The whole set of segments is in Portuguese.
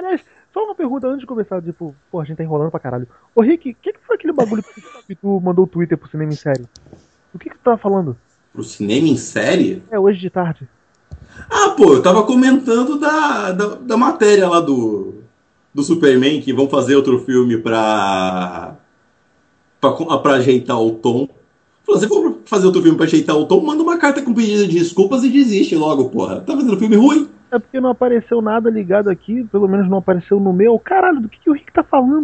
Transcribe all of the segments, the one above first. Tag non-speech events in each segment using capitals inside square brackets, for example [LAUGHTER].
Aliás, só uma pergunta antes de começar, tipo, pô, a gente tá enrolando pra caralho. Ô Rick, o que, que foi aquele bagulho que tu mandou o Twitter pro cinema em série? O que, que tu tava falando? Pro cinema em série? É, hoje de tarde. Ah, pô, eu tava comentando da, da, da matéria lá do, do Superman, que vão fazer outro filme pra, pra, pra ajeitar o tom. Se for fazer outro filme pra ajeitar o tom, manda uma carta com pedido de desculpas e desiste logo, porra. Tá fazendo filme ruim? É porque não apareceu nada ligado aqui, pelo menos não apareceu no meu. Caralho, do que, que o Rick tá falando?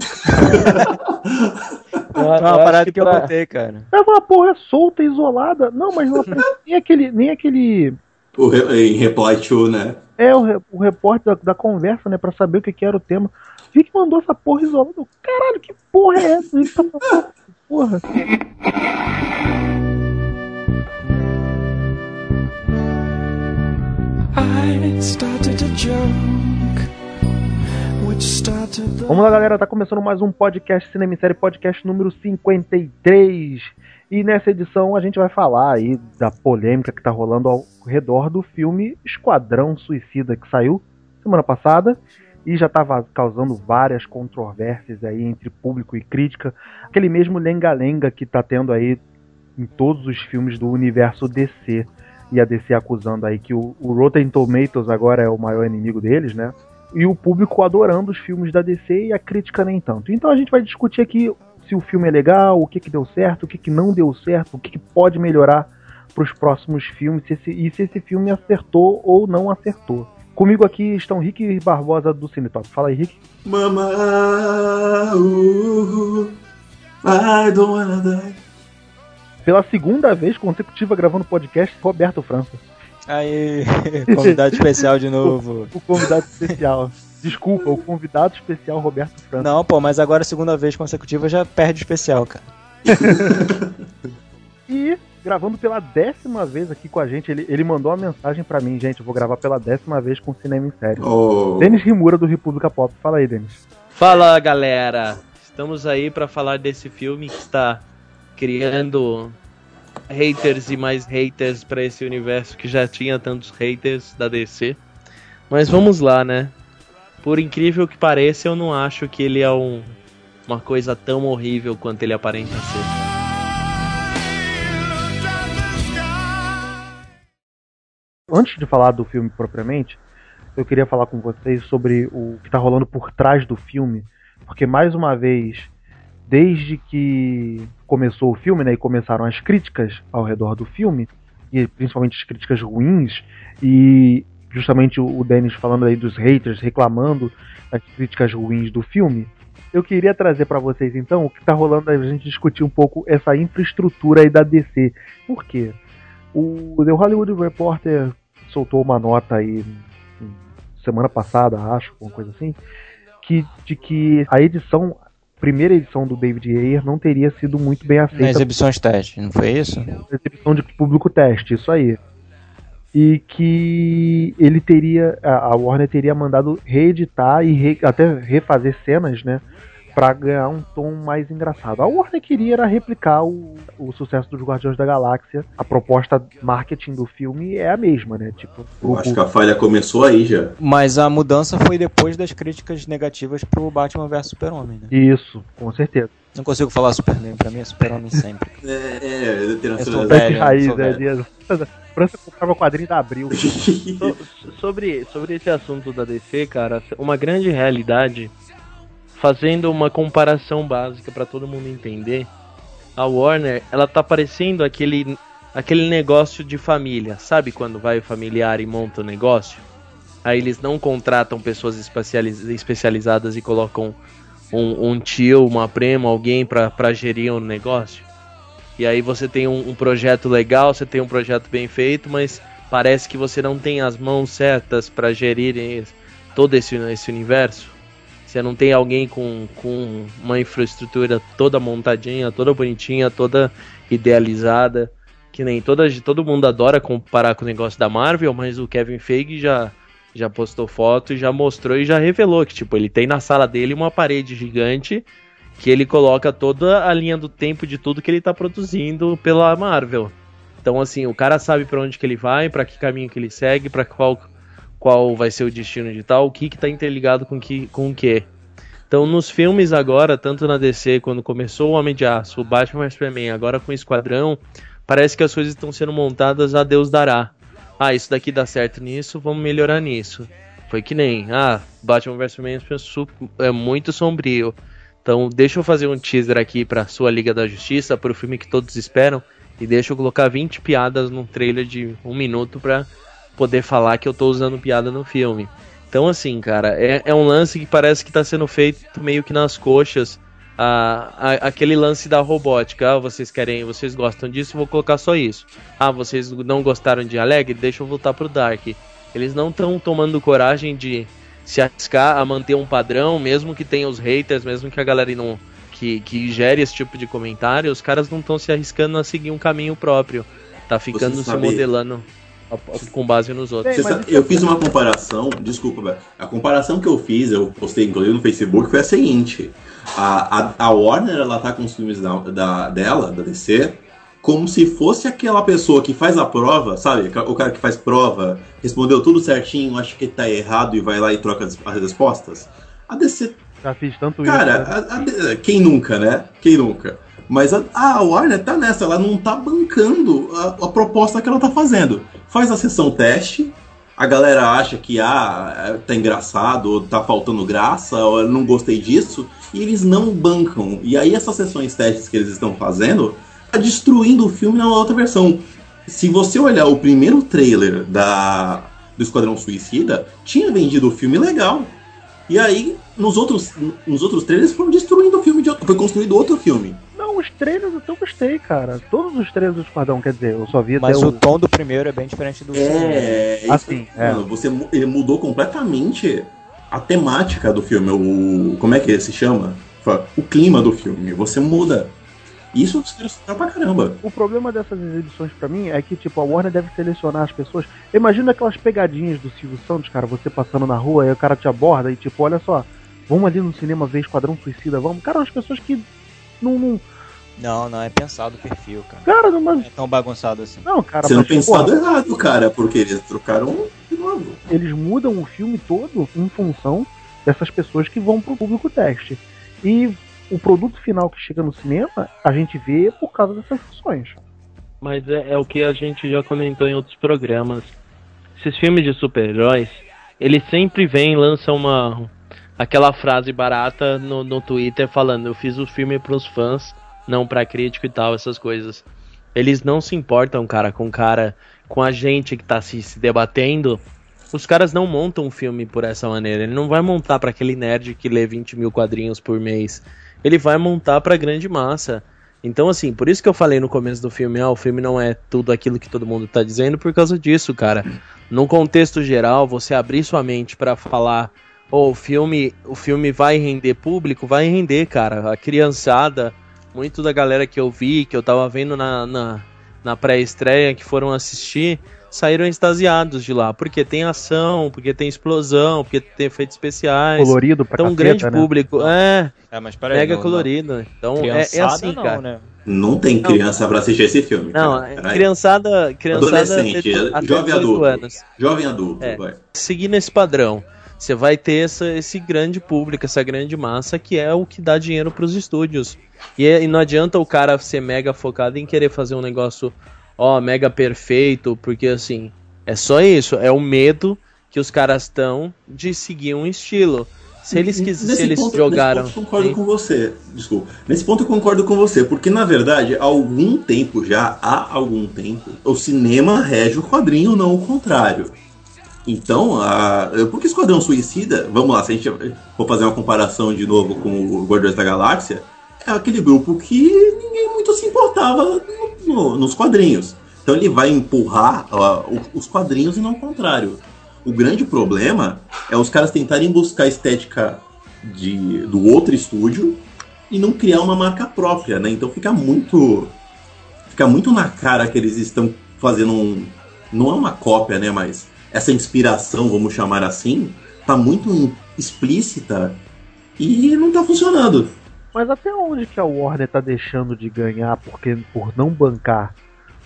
é uma, uma parada que, pra... eu contei, cara. É uma porra solta, isolada. Não, mas não apareceu [LAUGHS] nem aquele. Nem aquele... O re, em reply to, né? É, o, o repórter da, da, conversa, né? Pra saber o que, que era o tema. Rick mandou essa porra isolada. Caralho, que porra é essa? Rick tá falando, porra. [LAUGHS] Vamos lá, galera. Tá começando mais um podcast Cinema Série, podcast número 53. E nessa edição a gente vai falar aí da polêmica que tá rolando ao redor do filme Esquadrão Suicida, que saiu semana passada e já estava causando várias controvérsias aí entre público e crítica. Aquele mesmo lenga-lenga que tá tendo aí em todos os filmes do universo DC e a DC acusando aí que o, o Rotten Tomatoes agora é o maior inimigo deles, né? E o público adorando os filmes da DC e a crítica nem tanto. Então a gente vai discutir aqui se o filme é legal, o que, que deu certo, o que, que não deu certo, o que, que pode melhorar para os próximos filmes se esse, e se esse filme acertou ou não acertou. Comigo aqui estão Rick Barbosa do Cinetop. Fala aí, Rick. Mama, uh, I don't wanna die pela segunda vez consecutiva gravando podcast, Roberto França. Aí, [LAUGHS] convidado especial de novo. o, [LAUGHS] o, convidado especial. Desculpa, o convidado especial Roberto França. Não, pô, mas agora segunda vez consecutiva já perde o especial, cara. [LAUGHS] e gravando pela décima vez aqui com a gente, ele, ele mandou uma mensagem para mim, gente, eu vou gravar pela décima vez com Cinema em Série. Oh. Denis Rimura do República Pop. Fala aí, Denis. Fala, galera. Estamos aí para falar desse filme que está criando haters e mais haters para esse universo que já tinha tantos haters da DC. Mas vamos lá, né? Por incrível que pareça, eu não acho que ele é um, uma coisa tão horrível quanto ele aparenta ser. Antes de falar do filme propriamente, eu queria falar com vocês sobre o que está rolando por trás do filme, porque mais uma vez desde que começou o filme, né, e começaram as críticas ao redor do filme, e principalmente as críticas ruins, e justamente o Dennis falando aí dos haters, reclamando das críticas ruins do filme, eu queria trazer para vocês então o que está rolando, a gente discutir um pouco essa infraestrutura aí da DC. Por quê? O The Hollywood Reporter soltou uma nota aí semana passada, acho, alguma coisa assim, que, de que a edição primeira edição do David Ayer não teria sido muito bem aceita. Na exibições teste, não foi isso? Na exibição de público teste, isso aí. E que ele teria, a Warner teria mandado reeditar e re, até refazer cenas, né? Para ganhar um tom mais engraçado. A Warner queria era replicar o, o sucesso dos Guardiões da Galáxia. A proposta marketing do filme é a mesma, né? Tipo, Eu acho que a falha começou aí já. Mas a mudança foi depois das críticas negativas pro Batman vs Super-Homem, né? Isso, com certeza. Não consigo falar Superman, pra mim é Super-Homem sempre. [LAUGHS] é, é, eu tenho eu sou velho, raiz, sou velho. né? [LAUGHS] França comprava o quadrinho da Abril. [LAUGHS] so, sobre, sobre esse assunto da DC, cara, uma grande realidade fazendo uma comparação básica para todo mundo entender, a Warner, ela tá parecendo aquele aquele negócio de família, sabe quando vai o familiar e monta o negócio? Aí eles não contratam pessoas especializadas e colocam um, um tio, uma prima, alguém para gerir o um negócio. E aí você tem um, um, projeto legal, você tem um projeto bem feito, mas parece que você não tem as mãos certas para gerir todo esse, esse universo. Você não tem alguém com, com uma infraestrutura toda montadinha, toda bonitinha, toda idealizada. Que nem toda, todo mundo adora comparar com o negócio da Marvel, mas o Kevin Feige já, já postou foto e já mostrou e já revelou que tipo, ele tem na sala dele uma parede gigante que ele coloca toda a linha do tempo de tudo que ele está produzindo pela Marvel. Então assim, o cara sabe para onde que ele vai, para que caminho que ele segue, para qual qual vai ser o destino de tal, o que que tá interligado com que, com o que. Então, nos filmes agora, tanto na DC, quando começou o Homem de Aço, o Batman vs Superman, agora com o Esquadrão, parece que as coisas estão sendo montadas a Deus dará. Ah, isso daqui dá certo nisso, vamos melhorar nisso. Foi que nem, ah, Batman vs Superman é muito sombrio. Então, deixa eu fazer um teaser aqui pra sua Liga da Justiça, pro filme que todos esperam, e deixa eu colocar 20 piadas num trailer de um minuto pra poder falar que eu tô usando piada no filme. Então, assim, cara, é, é um lance que parece que tá sendo feito meio que nas coxas. A, a, aquele lance da robótica. Ah, vocês querem, vocês gostam disso, vou colocar só isso. Ah, vocês não gostaram de Alegre? Deixa eu voltar pro Dark. Eles não estão tomando coragem de se arriscar a manter um padrão, mesmo que tenha os haters, mesmo que a galera não. Que, que gere esse tipo de comentário, os caras não estão se arriscando a seguir um caminho próprio. Tá ficando se modelando com base nos outros. Sabe, eu fiz uma comparação, desculpa, velho. A comparação que eu fiz, eu postei inclusive no Facebook, foi a seguinte: a, a, a Warner ela tá com os filmes da, da, dela, da DC, como se fosse aquela pessoa que faz a prova, sabe? O cara que faz prova, respondeu tudo certinho, acha que tá errado e vai lá e troca as, as respostas. A DC. Já fiz tanto cara, isso. Né? quem nunca, né? Quem nunca? Mas a, a Warner tá nessa, ela não tá bancando a, a, proposta que ela tá fazendo. Faz a sessão teste, a galera acha que ah, tá engraçado, ou tá faltando graça, ou eu não gostei disso, e eles não bancam. E aí essas sessões testes que eles estão fazendo tá destruindo o filme na outra versão. Se você olhar o primeiro trailer da, do Esquadrão Suicida, tinha vendido o filme legal. E aí, nos outros, nos outros trailers, foram destruindo o filme. De, foi construído outro filme. Os trailers eu gostei, cara. Todos os trailers do Esquadrão, quer dizer, eu só vi Mas o, o tom do primeiro é bem diferente do é, segundo. É, assim, é. Mano, você, ele mudou completamente a temática do filme. O, como é que se chama? O clima do filme. Você muda. Isso é pra caramba. O problema dessas exibições para mim é que, tipo, a Warner deve selecionar as pessoas. Imagina aquelas pegadinhas do Silvio Santos, cara, você passando na rua e o cara te aborda e, tipo, olha só, vamos ali no cinema ver Esquadrão Suicida, vamos. Cara, as pessoas que não, não não, não, é pensado o perfil, cara. Cara, não, mas... é tão bagunçado assim. Não, cara, Sendo pensado porra, errado, cara, porque eles trocaram de novo. Eles mudam o filme todo em função dessas pessoas que vão pro público teste. E o produto final que chega no cinema, a gente vê por causa dessas funções. Mas é, é o que a gente já comentou em outros programas. Esses filmes de super-heróis, eles sempre vêm e lançam uma aquela frase barata no, no Twitter falando: Eu fiz o filme pros fãs não para crítico e tal, essas coisas. Eles não se importam, cara, com cara, com a gente que tá se, se debatendo. Os caras não montam um filme por essa maneira. Ele não vai montar para aquele nerd que lê 20 mil quadrinhos por mês. Ele vai montar pra grande massa. Então, assim, por isso que eu falei no começo do filme, ah, o filme não é tudo aquilo que todo mundo tá dizendo, por causa disso, cara. Num contexto geral, você abrir sua mente para falar, oh, o filme, o filme vai render público, vai render, cara. A criançada, muito da galera que eu vi, que eu tava vendo na, na, na pré-estreia, que foram assistir, saíram extasiados de lá. Porque tem ação, porque tem explosão, porque tem efeitos especiais. Colorido pra Então, um grande né? público. É, é mas peraí, mega não, colorido. Então, é, é, assim, não, cara. Né? Não tem criança não, pra assistir esse filme. Não, criançada, criançada. Adolescente, jovem adulto. Anos. Jovem adulto, é, vai. Seguindo esse padrão você vai ter essa, esse grande público, essa grande massa que é o que dá dinheiro para os estúdios. E, é, e, não adianta o cara ser mega focado em querer fazer um negócio, ó, mega perfeito, porque assim, é só isso, é o medo que os caras estão de seguir um estilo. Se eles quiserem, se eles ponto, jogaram. Nesse ponto eu concordo com você. Desculpa. Nesse ponto eu concordo com você, porque na verdade, há algum tempo já, há algum tempo, o cinema rege o quadrinho, não o contrário. Então, a, porque Esquadrão Suicida, vamos lá, se a gente for fazer uma comparação de novo com o Guardiões da Galáxia, é aquele grupo que ninguém muito se importava no, no, nos quadrinhos. Então ele vai empurrar os quadrinhos e não o contrário. O grande problema é os caras tentarem buscar a estética de, do outro estúdio e não criar uma marca própria, né? Então fica muito fica muito na cara que eles estão fazendo um não é uma cópia, né, mas essa inspiração, vamos chamar assim, tá muito explícita e não tá funcionando. Mas até onde que a Warner tá deixando de ganhar porque por não bancar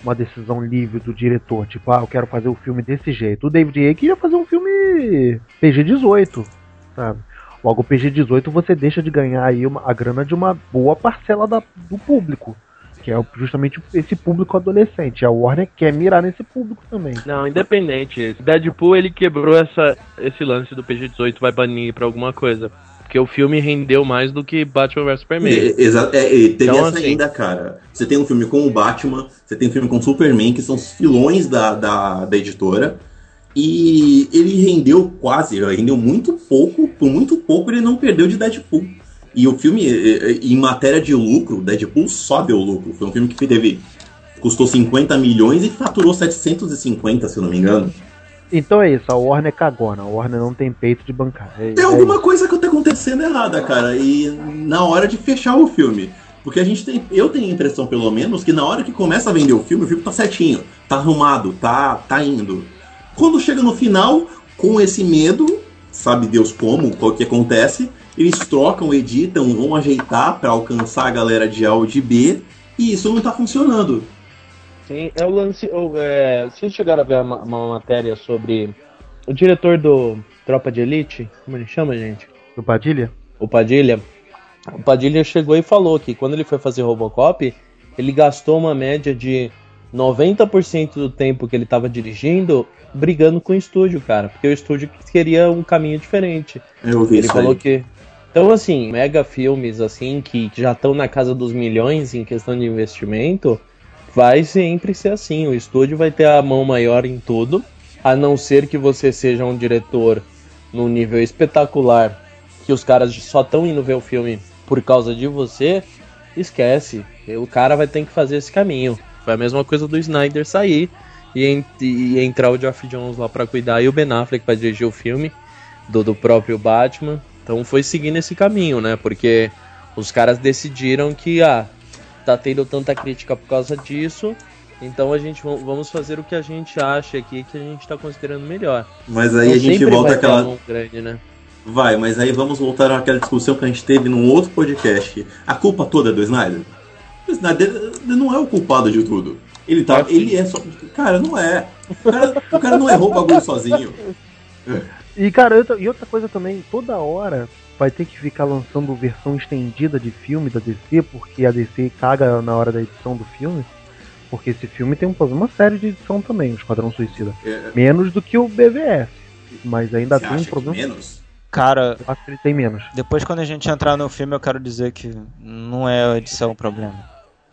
uma decisão livre do diretor, tipo, ah, eu quero fazer o filme desse jeito. O David Ayer queria fazer um filme PG-18, sabe? Logo, o PG-18 você deixa de ganhar aí uma, a grana de uma boa parcela da, do público. Que é justamente esse público adolescente. A Warner quer mirar nesse público também. Não, independente. Deadpool ele quebrou essa, esse lance do PG-18 vai banir pra alguma coisa. Porque o filme rendeu mais do que Batman vs Superman. Exato, é, é, teve Então, essa assim- ainda, cara. Você tem um filme com o Batman, você tem um filme com o Superman, que são os filões da, da, da editora. E ele rendeu quase, rendeu muito pouco, por muito pouco ele não perdeu de Deadpool. E o filme, em matéria de lucro, Deadpool só deu lucro. Foi um filme que teve. custou 50 milhões e faturou 750, se eu não me engano. Então é isso, a Warner é cagona. A Warner não tem peito de bancar. É, Tem é alguma isso. coisa que tá acontecendo errada, cara. E na hora de fechar o filme. Porque a gente tem. Eu tenho a impressão, pelo menos, que na hora que começa a vender o filme, o filme tá certinho, tá arrumado, tá, tá indo. Quando chega no final, com esse medo, sabe Deus como, qual que acontece, eles trocam, editam, vão ajeitar pra alcançar a galera de A ou de B, e isso não tá funcionando. Sim, é o lance. ou, é, vocês chegaram a ver uma, uma matéria sobre o diretor do Tropa de Elite? Como ele chama, gente? Do Padilha? O Padilha. O Padilha chegou e falou que quando ele foi fazer Robocop, ele gastou uma média de 90% do tempo que ele estava dirigindo brigando com o estúdio, cara. Porque o estúdio queria um caminho diferente. Eu vi Ele isso falou aí. que. Então, assim, mega filmes, assim, que já estão na casa dos milhões em questão de investimento, vai sempre ser assim. O estúdio vai ter a mão maior em tudo, a não ser que você seja um diretor num nível espetacular, que os caras só estão indo ver o filme por causa de você, esquece. O cara vai ter que fazer esse caminho. Foi a mesma coisa do Snyder sair e, en- e entrar o Geoff Jones lá pra cuidar e o Ben Affleck pra dirigir o filme do, do próprio Batman. Então foi seguindo esse caminho, né? Porque os caras decidiram que, ah, tá tendo tanta crítica por causa disso, então a gente va- vamos fazer o que a gente acha aqui que a gente tá considerando melhor. Mas aí Então a gente volta àquela. grande, né? Vai, mas aí vamos voltar àquela discussão que a gente teve num outro podcast. A culpa toda é do Snyder? O Snyder não é o culpado de tudo. Ele tá. Sim. ele é só. Cara, não é. O cara, o cara não errou o bagulho sozinho. [LAUGHS] E, cara, outra- e outra coisa também, toda hora vai ter que ficar lançando versão estendida de filme da DC, porque a DC caga na hora da edição do filme. Porque esse filme tem um problema sério de edição também, o Esquadrão Suicida. É, Menos do que o BVS. Mas ainda você tem um problema. menos? Cara, Eu acho que ele tem menos. depois quando a gente entrar no filme, eu quero dizer que não é a edição o problema.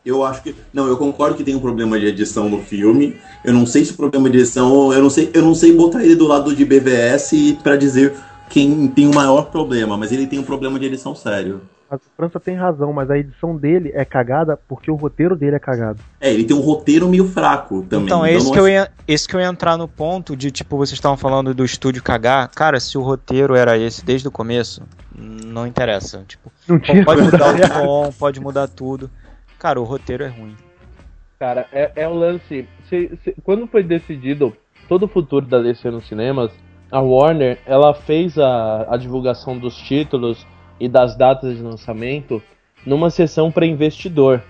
Eu acho que. Não, eu concordo que tem um problema de edição no filme. Eu não sei se o problema de edição. Eu não sei, eu não sei botar ele do lado de BVS pra dizer quem tem o maior problema, mas ele tem um problema de edição sério. A França tem razão, mas a edição dele é cagada porque o roteiro dele é cagado. É, ele tem um roteiro meio fraco também. Então, é esse não que, eu ia, esse que eu ia entrar no ponto de, tipo, vocês estavam falando do estúdio cagar. Cara, se o roteiro era esse desde o começo, não interessa. Tipo, Não tinha pode mudar o [LAUGHS] tom, pode mudar tudo. Cara, o roteiro é ruim. Cara, é, é o lance. se- se- quando foi decidido todo o futuro da DC nos cinemas, a Warner ela fez a, a divulgação dos títulos e das datas de lançamento numa sessão para investidor.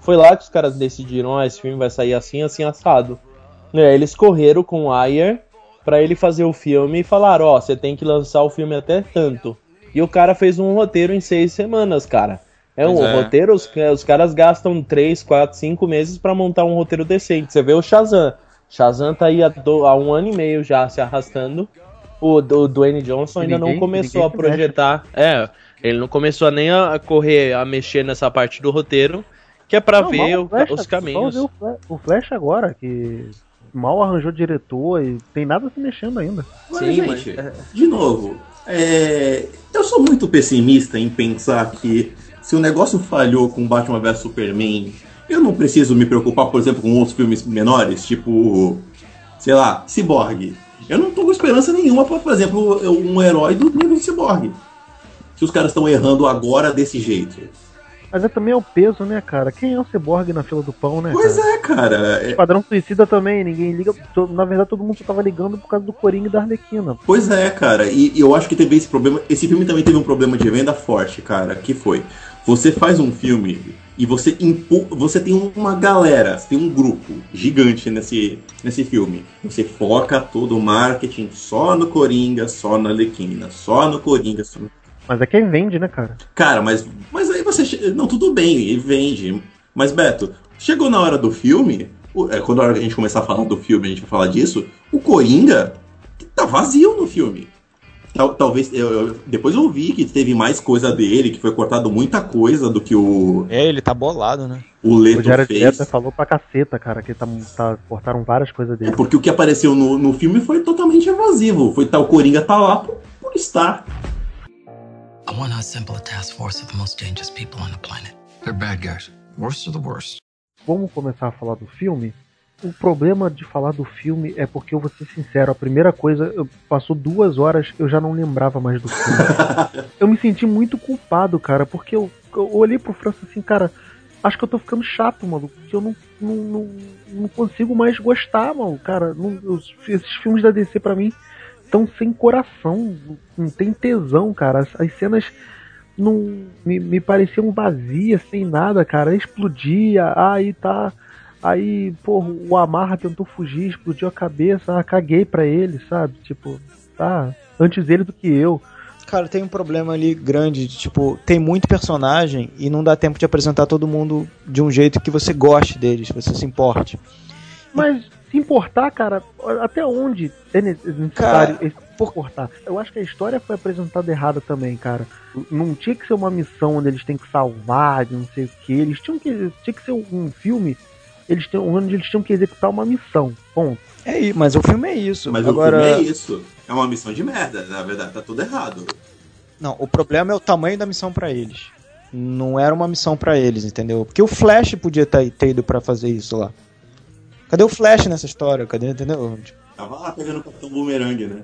Foi lá que os caras decidiram, ah, esse filme vai sair assim, assim, assado. Né, eles correram com o Ayer para ele fazer o filme e falaram, ó, você tem que lançar o filme até tanto. E o cara fez um roteiro em seis semanas, cara. É um Pois é. roteiro, os, os caras gastam 3, 4, 5 meses pra montar um roteiro decente. Você vê o Shazam. Shazam tá aí há, do- há um ano e meio já se arrastando. O, do Dwayne Johnson ainda Ninguém- não começou a projetar. É, ele não começou nem a correr, a mexer nessa parte do roteiro, que é pra Não, ver o- Flash, os caminhos. ver O Flash, o Flash agora, que mal arranjou diretor e tem nada se mexendo ainda. Mas, Sim, gente, mas- de novo, é, eu sou muito pessimista em pensar que se o negócio falhou com Batman vs Superman, eu não preciso me preocupar, por exemplo, com outros filmes menores, tipo, sei lá, Cyborg. Eu não tô com esperança nenhuma pra, por exemplo, um herói do nível do Cyborg. Se os caras estão errando agora desse jeito. Mas é também é o peso, né, cara? Quem é o Cyborg na fila do pão, né? Pois cara? é, cara. é- Esquadrão Suicida também, ninguém liga. Na verdade, todo mundo só tava ligando por causa do Coringa e da Arlequina. Pois é, cara, e, e eu acho que teve esse problema. Esse filme também teve um problema de venda forte, cara, que foi. Você faz um filme e você impu você tem uma galera, você tem um grupo gigante nesse, nesse filme. Você foca todo o marketing só no Coringa, só na Lequina, só no Coringa. Só no... Mas é quem vende, né, cara? Cara, mas, mas aí você. Não, tudo bem, ele vende. Mas, Beto, chegou na hora do filme. É, quando a gente começar a falar do filme, a gente vai falar disso. O Coringa tá vazio no filme. Tal, talvez. Eu, eu, depois eu vi que teve mais coisa dele, que foi cortado muita coisa do que o. É, ele tá bolado, né? O Leto o Jared fez. Leto falou pra caceta, cara, que tá, tá, cortaram várias coisas dele. É porque o que apareceu no, no filme foi totalmente evasivo. Foi tal, o Coringa tá lá por, por estar. I want to assemble a task force of the most dangerous people on the planet. They're bad guys. Worst of the worst. Vamos começar a falar do filme? O problema de falar do filme é porque eu vou ser sincero, a primeira coisa, eu, passou duas horas, eu já não lembrava mais do filme. [LAUGHS] eu me senti muito culpado, cara, porque eu, eu olhei pro França assim, cara, acho que eu tô ficando chato, maluco, que eu não, não, não, não consigo mais gostar, mano, cara. Não, os, esses filmes da DC para mim estão sem coração, não tem tesão, cara. As, as cenas não me, me pareciam vazias, sem nada, cara. Explodia, aí tá Aí, pô, o Amarra tentou fugir, explodiu a cabeça, ah, caguei pra ele, sabe? Tipo, tá, antes ele do que eu. Cara, tem um problema ali grande, tipo, tem muito personagem e não dá tempo de apresentar todo mundo de um jeito que você goste deles, que você se importe. Mas se importar, cara, até onde é necessário cara, se importar? Eu acho que a história foi apresentada errada também, cara. Não tinha que ser uma missão onde eles têm que salvar, não sei o que. Eles tinham que. Tinha que ser um filme eles têm, onde eles tinham que executar uma missão. Ponto. É, mas o filme é isso. Mas Agora... o filme é isso. É uma missão de merda, na verdade, tá tudo errado. Não, o problema é o tamanho da missão para eles. Não era uma missão para eles, entendeu? Porque o Flash podia ter, ter ido para fazer isso lá. Cadê o Flash nessa história? Cadê, entendeu? Tava lá pegando o Capitão Boomerang, né?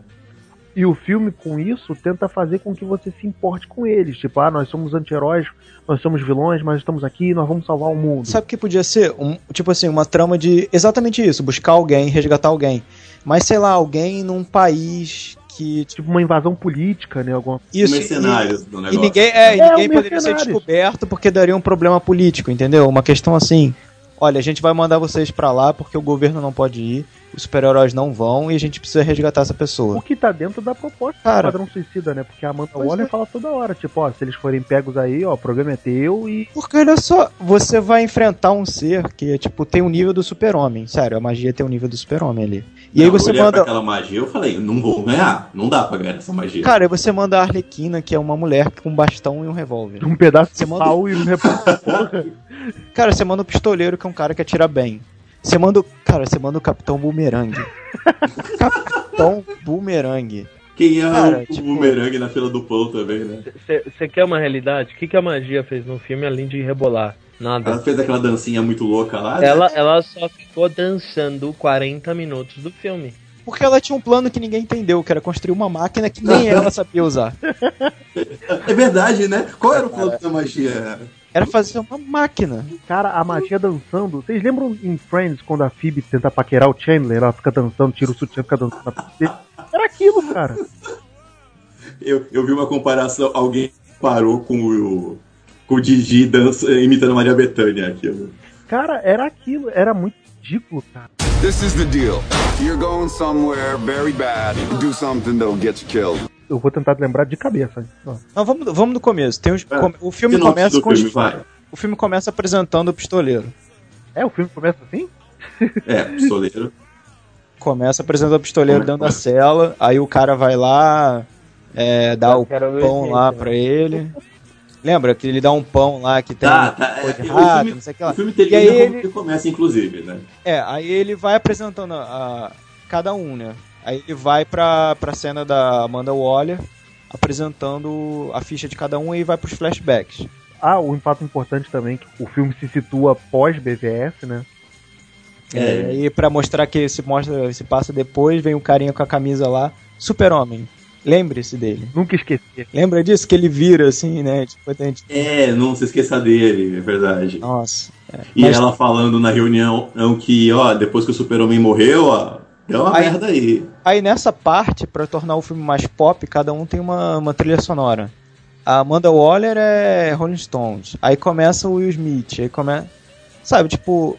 E o filme, com isso, tenta fazer com que você se importe com eles. Tipo, ah, nós somos anti-heróis, nós somos vilões, mas estamos aqui nós vamos salvar o mundo. Sabe o que podia ser? Um, tipo assim, uma trama de exatamente isso, buscar alguém, resgatar alguém. Mas, sei lá, alguém num país que. Tipo uma invasão política, né? Alguma... Isso, mercenários do negócio. E ninguém, é, e é, ninguém poderia ser descoberto porque daria um problema político, entendeu? Uma questão assim. Olha, a gente vai mandar vocês para lá porque o governo não pode ir os super-heróis não vão e a gente precisa resgatar essa pessoa. O que tá dentro da proposta Cara, do Padrão Suicida, né? Porque a Amanda Waller é. fala toda hora, tipo, ó, se eles forem pegos aí, ó, o programa é teu e... Porque olha só, você vai enfrentar um ser que, tipo, tem o nível do super-homem, sério, a magia tem o nível do super-homem ali. E não, aí você manda... aquela magia, eu falei, não vou ganhar, não dá pra ganhar essa magia. Cara, aí você manda a Arlequina, que é uma mulher com um bastão e um revólver. Um pedaço você de manda... pau e um revólver. [LAUGHS] Cara, você manda o pistoleiro, que é um cara que atira bem. Você manda. Cara, você manda o Capitão Boomerang. [LAUGHS] Capitão Boomerang. Quem é cara, o tipo... Boomerang na fila do pão também, né? Você quer uma realidade? O que, que a magia fez no filme além de rebolar? Nada. Ela fez aquela dancinha muito louca lá? Né? Ela, ela só ficou dançando 40 minutos do filme. Porque ela tinha um plano que ninguém entendeu, que era construir uma máquina que nem [LAUGHS] ela sabia usar. É verdade, né? Qual era o plano da magia? Era fazer uma máquina. Cara, a magia dançando. Vocês lembram em Friends quando a Phoebe tenta paquerar o Chandler? Ela fica dançando, tira o sutiã, fica dançando. Era aquilo, cara. Eu, eu vi uma comparação. Alguém parou com o, com o Digi dança, imitando a Maria Bethânia aquilo. Cara, era aquilo. Era muito ridículo, cara. This is the deal. You're going somewhere very bad. Do something that'll get you killed eu vou tentar lembrar de cabeça. Não, vamos, vamos do começo. Tem os, é, o filme começa com filme, os, O filme começa apresentando o pistoleiro. É, o filme começa assim? É, pistoleiro. [LAUGHS] Começa apresentando o pistoleiro dentro da cela, aí o cara vai lá, é, dá o pão lá pra ele. Lembra que ele dá um pão lá que tem tá, tá, é, de rato, filme, não sei o que lá. O filme termina e aí ele começa, inclusive, né? É, aí ele vai apresentando a, a cada um, né? Aí ele vai pra, pra cena da Amanda Waller, apresentando a ficha de cada um e vai pros flashbacks. Ah, o um fato importante também que o filme se situa pós-BVS, né? É, e pra mostrar que se mostra, se passa depois, vem um carinha com a camisa lá, Super-Homem. Lembre-se dele. Nunca esqueci. Lembra disso? Que ele vira assim, né? Tipo, gente... É, não se esqueça dele, é verdade. Nossa. É. E Mas... ela falando na reunião que, ó, depois que o Super-Homem morreu, ó, Deu uma aí, merda aí. Aí nessa parte, para tornar o filme mais pop, cada um tem uma, uma trilha sonora. A Amanda Waller é Rolling Stones. Aí começa o Will Smith. Aí começa. Sabe, tipo.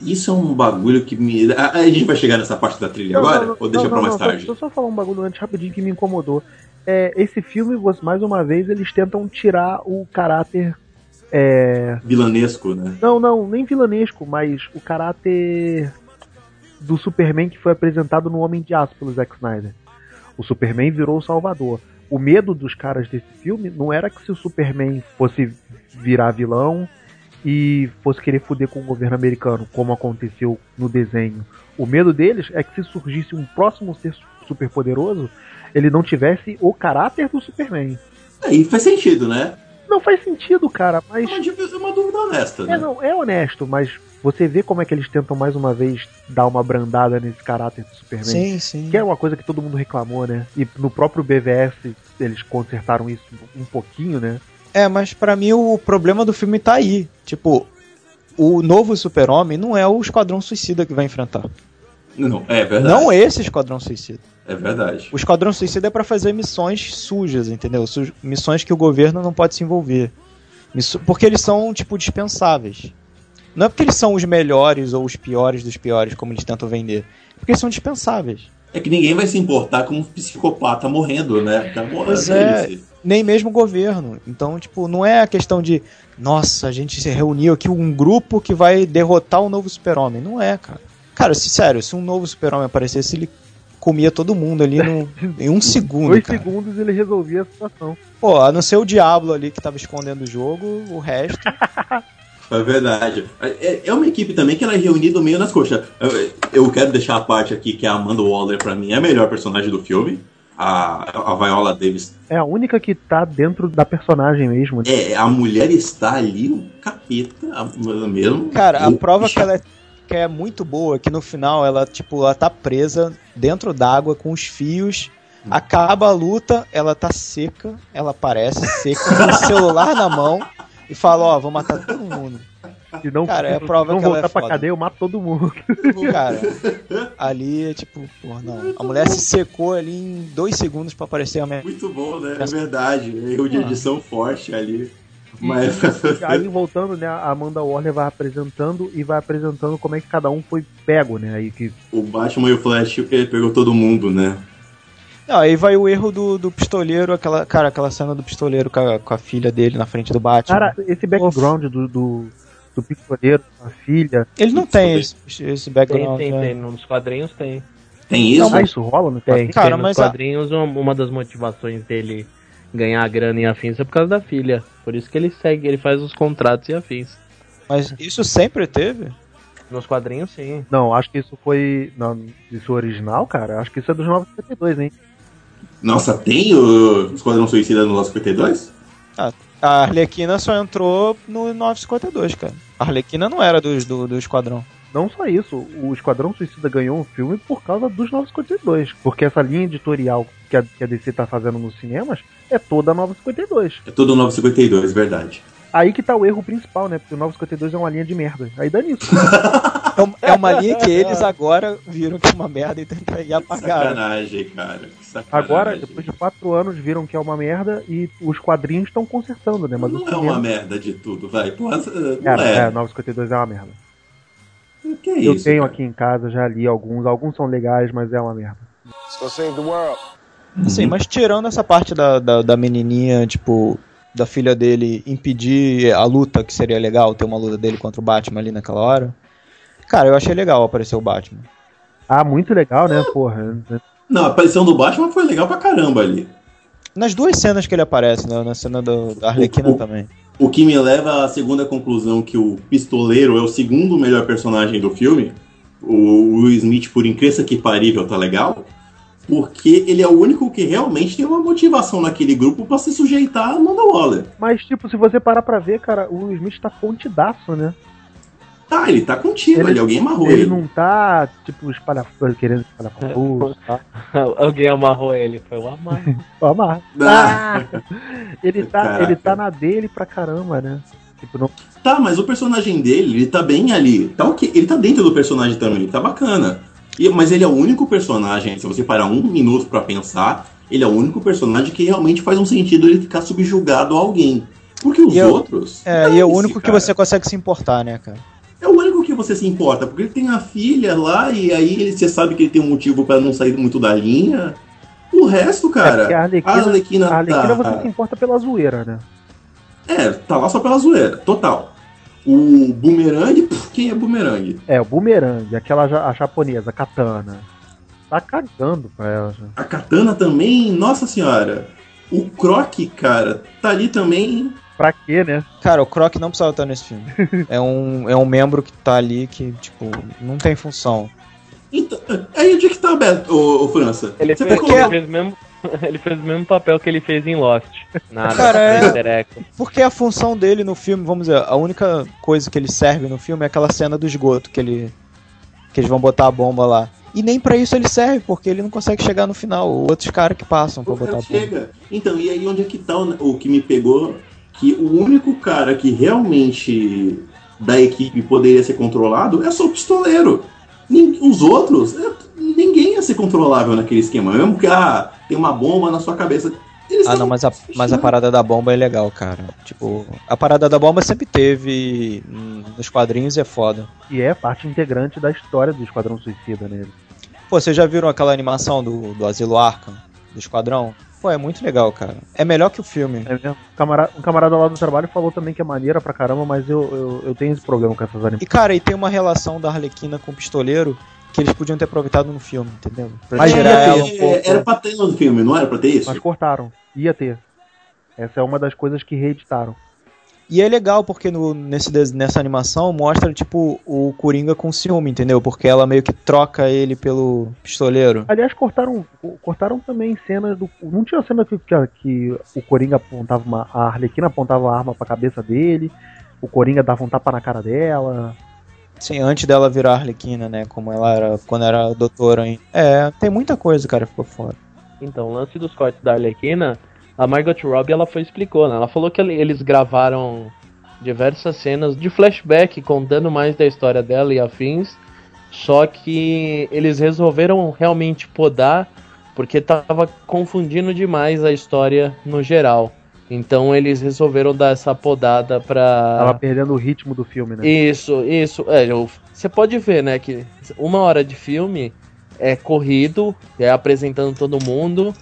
Isso é um bagulho que me. A, a gente vai chegar nessa parte da trilha não, agora? Não, ou deixa não, pra mais tarde? Deixa eu só falar um bagulho antes rapidinho que me incomodou. É, esse filme, mais uma vez, eles tentam tirar o caráter. É... Vilanesco, né? Não, não, nem vilanesco, mas o caráter do Superman que foi apresentado no Homem de Aço pelo Zack Snyder. O Superman virou o Salvador. O medo dos caras desse filme não era que se o Superman fosse virar vilão e fosse querer foder com o governo americano, como aconteceu no desenho. O medo deles é que se surgisse um próximo ser superpoderoso, ele não tivesse o caráter do Superman. Aí faz sentido, né? Não faz sentido, cara, mas. É uma dúvida honesta, é, né? É, não, é honesto, mas você vê como é que eles tentam mais uma vez dar uma brandada nesse caráter do Superman. Sim, sim. Que é uma coisa que todo mundo reclamou, né? E no próprio BVS eles consertaram isso um pouquinho, né? É, mas para mim o problema do filme tá aí. Tipo, o novo Super-Homem não é o Esquadrão Suicida que vai enfrentar. Não, é verdade. Não esse Esquadrão Suicida. É verdade. O Esquadrão Suicida é para fazer missões sujas, entendeu? Missões que o governo não pode se envolver. Porque eles são, tipo, dispensáveis. Não é porque eles são os melhores ou os piores dos piores, como eles tentam vender. É porque eles são dispensáveis. É que ninguém vai se importar com um psicopata morrendo, né? Tá pois é, nem mesmo o governo. Então, tipo, não é a questão de, nossa, a gente se reuniu aqui um grupo que vai derrotar o novo super-homem. Não é, cara. Cara, se, sério, se um novo super-homem aparecesse, ele comia todo mundo ali no, [LAUGHS] em um segundo. Dois cara. segundos ele resolvia a situação. Pô, a não ser o Diablo ali que tava escondendo o jogo, o resto. [LAUGHS] É verdade. É, é uma equipe também que ela é reunida meio nas coxas. Eu, quero deixar a parte aqui que a Amanda Waller, para mim, é a melhor personagem do filme. A, a Viola Davis. É a única que tá dentro da personagem mesmo. Né? É, a mulher está ali, um capeta mesmo. Cara, a prova que ela é, que é muito boa é que no final ela, tipo, ela tá presa dentro d'água com os fios. Acaba a luta, ela tá seca, ela aparece seca, com o [LAUGHS] celular na mão e fala, ó, vou matar todo mundo. E não, cara, é a prova não que voltar ela é pra cadeia, eu mato todo mundo. Cara, ali é tipo, porra, não. A mulher se secou ali em dois segundos pra aparecer a minha. Muito bom, né? É verdade. Erro de edição forte ali. Mas... aí voltando, né, a Amanda Warner vai apresentando e vai apresentando como é que cada um foi pego, né? Aí que... O Batman e o Flash pegou todo mundo, né? Não, aí vai o erro do, do pistoleiro, aquela, cara, aquela cena do pistoleiro com a, com a filha dele na frente do Batman. Cara, esse background do, do, do, pistoleiro, a filha. Ele não tem esse, esse background. Tem, tem, né? tem. Nos quadrinhos tem. Tem isso? Não, isso rola no tem, cara, tem, nos quadrinhos, a... uma das motivações dele ganhar grana em afins é por causa da filha. Por isso que ele segue, ele faz os contratos e afins. Mas isso sempre teve? Nos quadrinhos, sim. Não, acho que isso foi. Não, isso original, cara. Acho que isso é dos 952, hein? Nossa, tem o Esquadrão Suicida no 952? Ah, a Arlequina só entrou no 952, cara. A Arlequina não era do, do, do Esquadrão. Não só isso, o Esquadrão Suicida ganhou um filme por causa dos 952. Porque essa linha editorial que a, que a DC tá fazendo nos cinemas é toda 952. É toda 952, verdade. Aí que tá o erro principal, né? Porque o 952 é uma linha de merda. Aí dá nisso. [LAUGHS] é uma linha que eles agora viram que é uma merda e tentam ir [LAUGHS] apagar. Sacanagem, cara. Sacanagem. Agora, depois de quatro anos, viram que é uma merda e os quadrinhos estão consertando, né? Mas não é uma merda de tudo, vai. Porra, cara, é. é, 952 é uma merda. Que é Eu tenho cara? aqui em casa, já li alguns. Alguns são legais, mas é uma merda. So save the world. Sim, mas tirando essa parte da, da, da menininha, tipo, da filha dele impedir a luta, que seria legal ter uma luta dele contra o Batman ali naquela hora. Cara, eu achei legal aparecer o Batman. Ah, muito legal, né, porra? Não, a aparição do Batman foi legal pra caramba ali. Nas duas cenas que ele aparece, né? na cena do, da Arlequina o, o, também. O que me leva à segunda conclusão que o Pistoleiro é o segundo melhor personagem do filme. O Will Smith, por incrível que parível, tá legal porque ele é o único que realmente tem uma motivação naquele grupo para se sujeitar a Amanda Waller. Mas, tipo, se você parar pra ver, cara, o Will Smith tá contidaço, né? Tá, ele tá contigo, ele, ele alguém amarrou ele. Ele não tá, tipo, espalhafando, querendo espalhafando. tá? [LAUGHS] alguém amarrou ele, foi o Amar. [LAUGHS] o Amar. Ah. ele, tá, ele tá na dele pra caramba, né? Tipo, não... Tá, mas o personagem dele, ele tá bem ali. Tá ok, ele tá dentro do personagem também, tá bacana. E, mas ele é o único personagem, se você parar um minuto para pensar, Ele é o único personagem que realmente faz um sentido ele ficar subjugado a alguém. Porque os E outros. É, e é o único que cara. você consegue se importar, né, cara? É que você se importa, porque ele tem a filha lá e aí ele- você sabe que ele tem um motivo pra não sair muito da linha. O resto, cara. É a Arlequina, a Arlequina, a Arlequina tá, você se importa pela zoeira, né? É, tá lá só pela zoeira, total. O Boomerang, quem é Boomerang? É, o Boomerang, aquela ja- a japonesa, a Katana. Tá cagando pra ela já. A Katana também, nossa senhora. O Croc, cara, tá ali também. Pra quê, né? Cara, o Croc não precisava estar nesse filme. [LAUGHS] é, um, é um membro que tá ali que, tipo, não tem função. Então, aí onde é que tá, Beto, ô, ô França? Ele Você fez, tá Porque- ele, fez o mesmo, [LAUGHS] ele fez o mesmo papel que ele fez em Lost. Nada, Cara, é-. Porque a função dele no filme, vamos dizer, a única coisa que ele serve no filme é aquela cena do esgoto que ele que eles vão botar a bomba lá. E nem pra isso ele serve, porque ele não consegue chegar no final. Outros caras que passam pra O botar a bomba. chega. Então, e aí onde é que tá o, o que me pegou? Que o único cara que realmente da equipe poderia ser controlado é só o pistoleiro. Os outros, é, ninguém ia ser controlável naquele esquema. Mesmo que ah, tem uma bomba na sua cabeça. Eles Ah, não, mas a, mas a parada da bomba é legal, cara. Tipo, a parada da bomba sempre teve hum, nos quadrinhos e é foda. E é parte integrante da história do Esquadrão Suicida nele. Pô, vocês já viram aquela animação do, do Asilo Arkham, do Esquadrão? Pô, é muito legal, cara. É melhor que o filme. É mesmo? Um camarada, um camarada lá do trabalho falou também que é maneira pra caramba, mas eu, eu, eu tenho esse problema com essas animações. E, cara, e tem uma relação da Arlequina com o pistoleiro que eles podiam ter aproveitado no filme, entendeu? Pra Mas tirar ia ela ter, um É, pouco. era pra ter no filme, não era pra ter isso? Mas cortaram. Ia ter. Essa é uma das coisas que reeditaram. E é legal porque no, nesse, nessa animação mostra, tipo, o Coringa com ciúme, entendeu? Porque ela meio que troca ele pelo pistoleiro. Aliás, cortaram, cortaram também cenas do. Não tinha cena que, que, que o Coringa apontava uma. A Arlequina apontava a arma pra cabeça dele. O Coringa dava um tapa na cara dela. Sim, antes dela virar Arlequina, né? Como ela era quando era doutora ainda. É, tem muita coisa, cara, que ficou fora. Então, o lance dos cortes da Arlequina, a Margot Robbie ela foi explicou, né? Ela falou que ele- eles gravaram diversas cenas de flashback contando mais da história dela e afins, só que eles resolveram realmente podar porque tava confundindo demais a história no geral. Então eles resolveram dar essa podada pra Ela perdendo o ritmo do filme, né? isso, isso. É, você pode ver, né, que uma hora de filme é corrido, é apresentando todo mundo,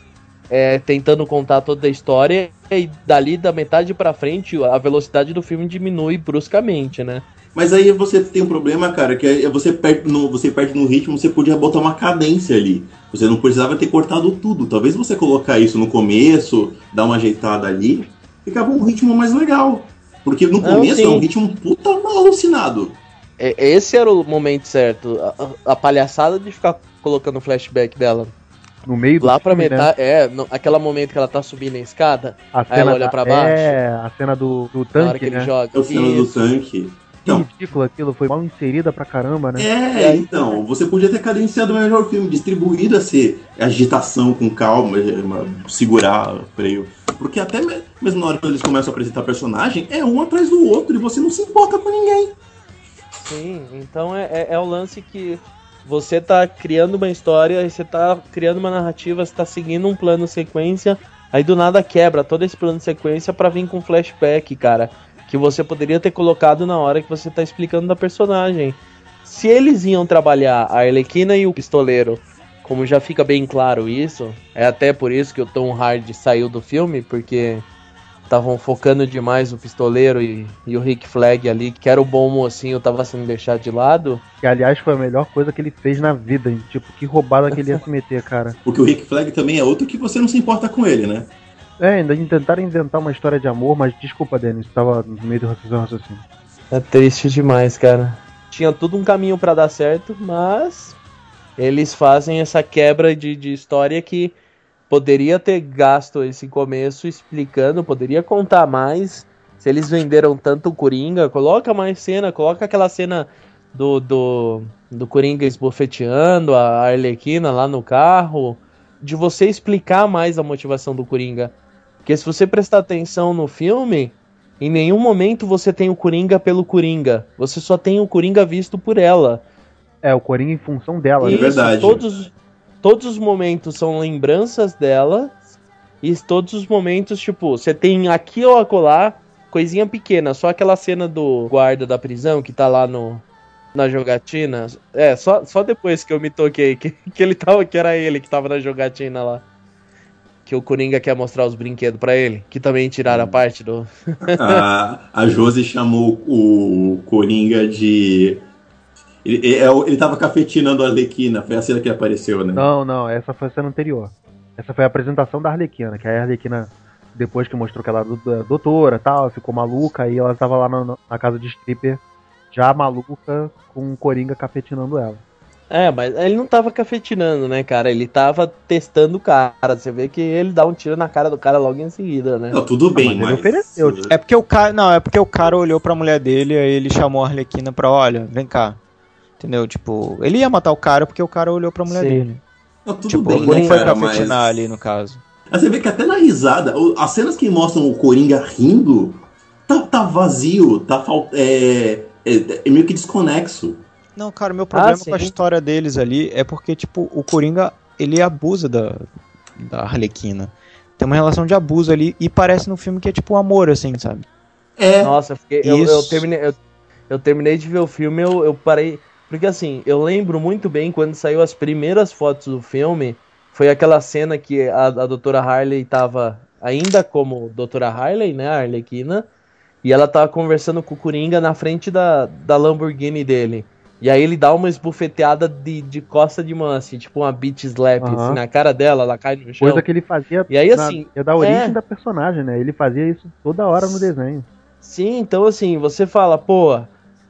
é tentando contar toda a história, e dali da metade pra frente a velocidade do filme diminui bruscamente, né? Mas aí você tem um problema, cara, que é você perde no, você perde no ritmo, você podia botar uma cadência ali. Você não precisava ter cortado tudo. Talvez você colocar isso no começo, dar uma ajeitada ali, ficava um ritmo mais legal. Porque no Não, começo sim. é um ritmo puta alucinado. É- Esse era o momento certo. A, a- a palhaçada de ficar colocando flashback dela. No meio do Lá pra filme, né? metade. É, no, aquele momento que ela tá subindo a escada, A Aí ela olha pra baixo. É, a cena do, do na hora tanque, que ele né? joga. É o cena do tanque. Que Então, ridículo aquilo, foi mal inserida pra caramba, né? É, então, você podia ter cadenciado melhor o filme, distribuído essa agitação com calma, uma- segurar o freio. Porque até me- mesmo na hora que eles começam a apresentar personagem, é um atrás do outro e você não se importa com ninguém. Sim, então é, é, é o lance que você tá criando uma história, você tá criando uma narrativa, você tá seguindo um plano sequência, aí do nada quebra todo esse plano sequência pra vir com flashback, cara. Que você poderia ter colocado na hora que você tá explicando da personagem. Se eles iam trabalhar a Arlequina e o pistoleiro, como já fica bem claro isso, é até por isso que o Tom Hardy saiu do filme, porque estavam focando demais o pistoleiro e, e o Rick Flag ali, que era o bom mocinho, tava sendo deixado de lado. Que aliás foi a melhor coisa que ele fez na vida. hein? Tipo, que roubada que ele ia [LAUGHS] se meter, cara. Porque o Rick Flag também é outro que você não se importa com ele, né? É, ainda tentaram inventar uma história de amor, mas desculpa, Denis, tava no meio do raciocínio. raciocínio. É triste demais, cara. Tinha tudo um caminho pra dar certo, mas eles fazem essa quebra de, de história que poderia ter gasto esse começo explicando, poderia contar mais. Se eles venderam tanto o Coringa, coloca mais cena, coloca aquela cena do, do, do Coringa esbofeteando a Arlequina lá no carro, de você explicar mais a motivação do Coringa. Porque se você prestar atenção no filme, em nenhum momento você tem o Coringa pelo Coringa. Você só tem o Coringa visto por ela. É, o Coringa em função dela, É né? verdade. Todos, todos os momentos são lembranças dela. E todos os momentos, tipo, você tem aqui ou acolá, coisinha pequena, só aquela cena do guarda da prisão que tá lá no, na jogatina. É, só, só depois que eu me toquei que, [LAUGHS] que ele tava, que era ele que tava na jogatina lá. Que o Coringa quer mostrar os brinquedos para ele, que também tiraram a parte do. a, [LAUGHS] a Josi chamou o Coringa de. Ele, ele, é ele tava cafetinando a Arlequina, foi a cena que apareceu, né? Não, não, essa foi a cena anterior. Essa foi a apresentação da Arlequina, que a Arlequina, depois que mostrou que ela era doutora tal, ficou maluca, aí ela tava lá na, na casa de stripper, já maluca, com o Coringa cafetinando ela. É, mas ele não tava cafetinando, né, cara? Ele tava testando o cara. Você vê que ele dá um tiro na cara do cara logo em seguida, né? Não, tudo bem, mas. mas... ofereceu. É porque o cara. Não, é porque o cara olhou pra mulher dele, aí ele chamou a Arlequina pra, olha, vem cá. Entendeu? Tipo, ele ia matar o cara porque o cara olhou pra mulher Sim. dele. Não, tudo tipo, bem, né, foi cara, cafetinar mas... ali no caso. Mas você vê que até na risada, as cenas que mostram o Coringa rindo, tá, tá vazio, tá é, é, é meio que desconexo. Não, cara, meu problema sim. com a história deles ali é porque, tipo, o Coringa, ele abusa da, da Arlequina. Tem uma relação de abuso ali e parece no filme que é tipo um amor, assim, sabe? É, Nossa, eu, fiquei- eu, eu terminei, eu, eu terminei de ver o filme, eu, eu parei. Porque assim, eu lembro muito bem quando saiu as primeiras fotos do filme. Foi aquela cena que a, a doutora Harley tava ainda como doutora Harley, né? A Arlequina. E ela tava conversando com o Coringa na frente da, da Lamborghini dele. E aí ele dá uma esbufeteada de, de costa de mão, assim, tipo uma beat slap Aham. assim, na cara dela, ela cai no chão. Coisa que ele fazia E aí, na- assim, é da origem é. da personagem, né? Ele fazia isso toda hora no desenho. Sim, então assim, você fala, pô,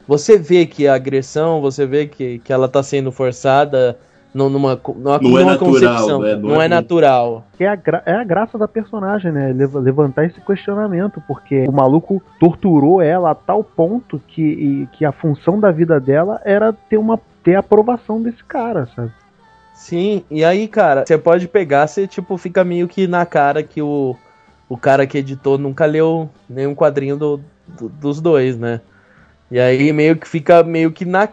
você vê que a agressão, você vê que, que ela tá sendo forçada nu- numa, co- numa, Não é numa natural, concepção. né? Não Não, é é natural. Que é a, gra- é a graça da personagem, né? Leva- Levantar esse questionamento, porque o maluco torturou ela a tal ponto que, e- que a função da vida dela era ter uma ter a aprovação desse cara, sabe? Sim, e aí, cara, você pode pegar, você tipo, fica meio que na cara que o, o cara que editou nunca leu nenhum quadrinho do, do- dos dois, né? E aí meio que fica meio que na.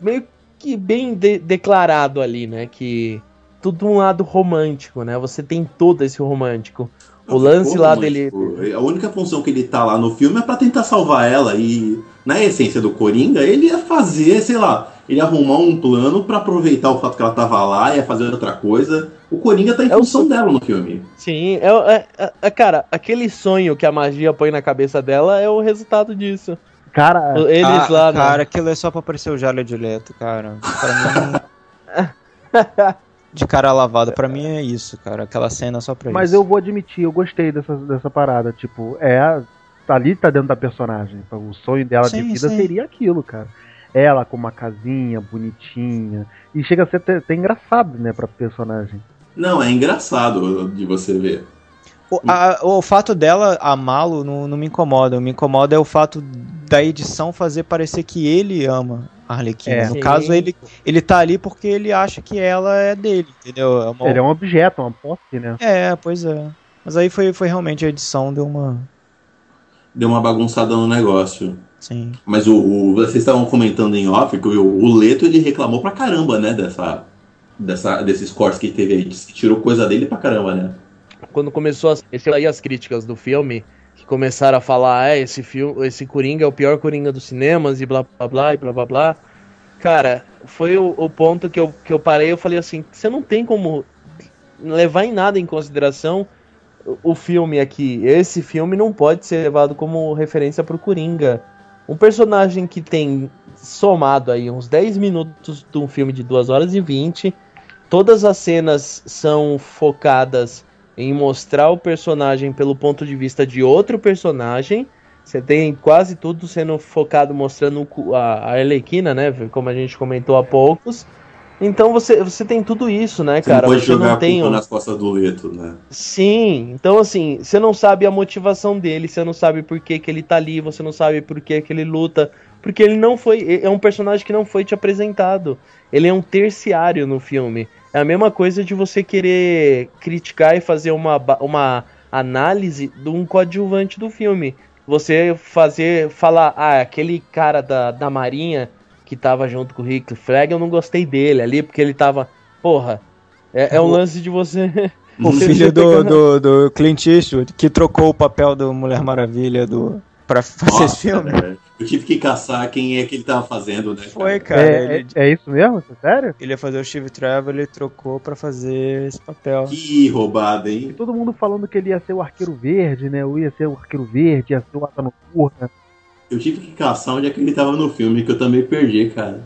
meio que bem de- declarado ali, né? Que tudo um lado romântico, né? Você tem todo esse romântico. O lance lá dele. A única função que ele tá lá no filme é pra tentar salvar ela. E na essência do Coringa, ele ia fazer, sei lá, ele ia arrumar um plano pra aproveitar o fato que ela tava lá, ia fazer outra coisa. O Coringa tá em É o função su- dela no filme. Sim, é, é- é- é- cara, aquele sonho que a magia põe na cabeça dela é o resultado disso. Cara, Eles Ah, lá, né? Cara, aquilo é só pra aparecer o Jared Leto, cara. Pra mim. [LAUGHS] de cara lavada, pra mim é isso, cara. Aquela cena é só pra mas isso. eu vou admitir, eu gostei dessa, dessa parada. Tipo, é. Ali tá dentro da personagem. O sonho dela de Sim, vida sim. seria aquilo, cara. Ela com uma casinha bonitinha. E chega a ser até, até engraçado, né, pra personagem. Não, é engraçado de você ver. O, a- o fato dela amá-lo não, não me incomoda. O que me incomoda é o fato da edição fazer parecer que ele ama a Arlequina. É. no Sim. caso, ele, ele tá ali porque ele acha que ela é dele, entendeu? É, uma- Ele é um objeto, uma posse, né? É, pois é. Mas aí foi, foi realmente a edição, deu uma. Deu uma bagunçada no negócio. Sim. Mas o, o- vocês estavam comentando em off que o, o Leto ele reclamou pra caramba, né? Dessa, dessa, desses cortes que teve aí. Disse que tirou coisa dele pra caramba, né? Quando começou as, esse aí as críticas do filme, começaram a falar, ah, esse filme, esse Coringa é o pior Coringa dos cinemas e blá blá blá e blá blá blá. Cara, foi o, o ponto que eu, que eu parei, eu falei assim, você não tem como levar em nada em consideração o, o filme aqui. Esse filme não pode ser levado como referência pro Coringa. Um personagem que tem somado aí uns 10 minutos de um filme de 2 horas e 20. Todas as cenas são focadas em mostrar o personagem pelo ponto de vista de outro personagem. Você tem quase tudo sendo focado mostrando a, Arlequina, né? Como a gente comentou há poucos. Então você, você tem tudo isso, né, Você cara? não pode você jogar não tem um- nas costas do Leto, né? Sim, então assim, você não sabe a motivação dele, você não sabe por que, que ele tá ali, você não sabe por que, que ele luta, porque ele não foi, é um personagem que não foi te apresentado. Ele é um terciário no filme. É a mesma coisa de você querer criticar e fazer uma, uma análise de um coadjuvante do filme. Você fazer, falar, ah, aquele cara da, da Marinha que tava junto com o Rick Flag, eu não gostei dele ali, porque ele tava, porra, É, é um lance de você. O [LAUGHS] filho do, do, do Clint Eastwood, que trocou o papel do Mulher Maravilha do, pra fazer Nossa, esse filme. velho. Eu tive que caçar quem é que ele tava fazendo, né? Foi, cara. É, ele, é, é isso mesmo? É sério? ele ia fazer o Steve Trevor, ele trocou pra fazer esse papel. Que roubada, hein? Todo mundo falando que ele ia ser o arqueiro verde, né? Ou ia ser o arqueiro verde, ia ser o asa noturna. Eu tive que caçar onde é que ele tava no filme, que eu também perdi, cara.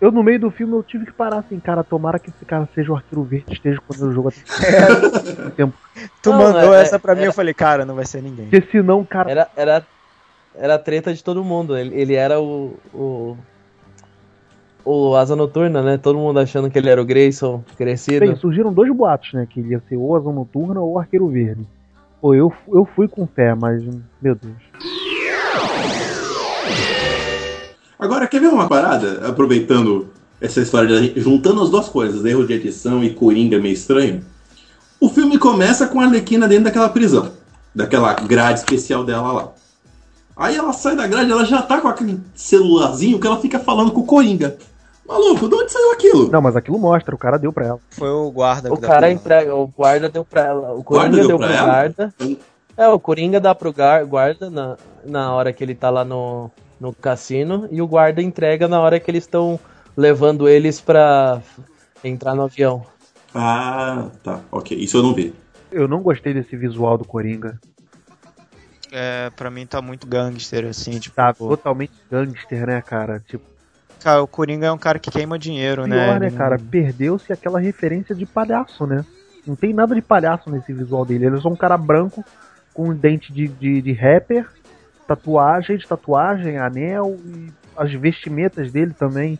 Eu, no meio do filme, eu tive que parar assim, cara, tomara que esse cara seja o arqueiro verde, esteja quando o jogo até [LAUGHS] tempo. Tu Não, mandou é- essa pra mim, era- eu falei, cara, não vai ser ninguém. Porque senão, cara, Era, era, era a treta de todo mundo. Ele, ele era o, o. O Asa Noturna, né? Todo mundo achando que ele era o Grayson crescido. bem, surgiram dois boatos, né? Que ele ia ser ou asa noturna ou arqueiro verde. Pô, eu, eu fui com fé, mas, meu Deus. Agora, quer ver uma parada? Aproveitando essa história, de, juntando as duas coisas, erro de edição e Coringa meio estranho. O filme começa com a Arlequina dentro daquela prisão, daquela grade especial dela lá. Aí ela sai da grade, ela já tá com aquele celularzinho que ela fica falando com o Coringa. Maluco, de onde saiu aquilo? Não, mas aquilo mostra, o cara deu pra ela. Foi o guarda O cara entrega, o guarda deu pra ela. O Guarda Coringa deu deu, pra pro ela? guarda. É, o Coringa dá pro gar- guarda na, na hora que ele tá lá no, no cassino. E o guarda entrega na hora que eles estão levando eles pra entrar no avião. Ah, tá, ok, isso eu não vi. Eu não gostei desse visual do Coringa. É, pra mim tá muito gangster, assim, tipo... Tá totalmente gangster, né, cara? Tipo, Cara, o Coringa é um cara que queima dinheiro, né? pior, né, Ele não- cara? Perdeu-se aquela referência de palhaço, né? Não tem nada de palhaço nesse visual dele. Ele é só um cara branco com um dente de, de, de rapper, tatuagem, de tatuagem, anel e as vestimentas dele também.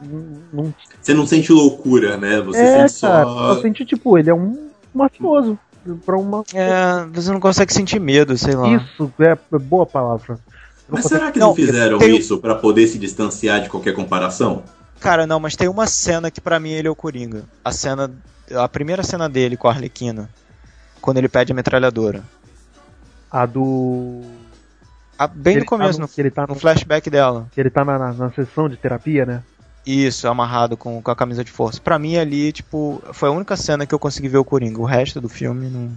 Não, não Você não sente loucura, né? Você é, sente cara. só. Eu senti, tipo, ele é um mafioso. Pra uma. É, você não consegue sentir medo, sei lá. Isso, é boa palavra. Não Mas consegue- será que Não, não fizeram tem- isso pra poder se distanciar de qualquer comparação? Cara, não, mas tem uma cena que pra mim ele é o Coringa. A cena. A primeira cena dele com a Arlequina. Quando ele pede a metralhadora. A do. Ah, bem que no ele começo, tá no, no, que ele tá no no, flashback dela. que ele tá na, na, na sessão de terapia, né? Isso, amarrado com, com a camisa de força. Pra mim ali, tipo, foi a única cena que eu consegui ver o Coringa. O resto do filme não.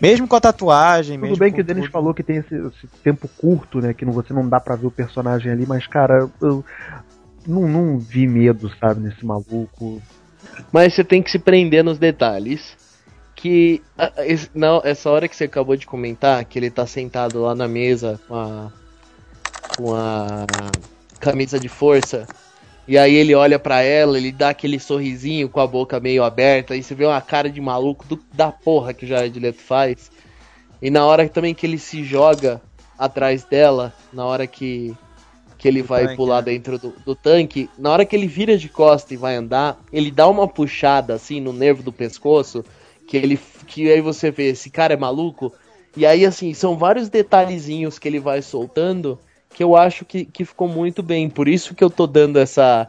Mesmo com a tatuagem, Tudo mesmo bem com que o Denis tudo. falou que tem esse, esse tempo curto, né? Que não, você não dá pra ver o personagem ali, mas, cara, eu não, não vi medo, sabe, nesse maluco. Mas você tem que se prender nos detalhes. Que esse- não, essa hora que você acabou de comentar, que ele tá sentado lá na mesa com a, com a camisa de força, e aí ele olha pra ela, ele dá aquele sorrisinho com a boca meio aberta, e você vê uma cara de maluco do, da porra que o Jared Leto faz. E na hora também que ele se joga atrás dela, na hora que, que ele Do vai tanque, pular né? dentro do, do tanque, na hora que ele vira de costa e vai andar, ele dá uma puxada assim no nervo do pescoço, que ele que aí você vê, esse cara é maluco. E aí assim, são vários detalhezinhos que ele vai soltando que eu acho que, que ficou muito bem. Por isso que eu tô dando essa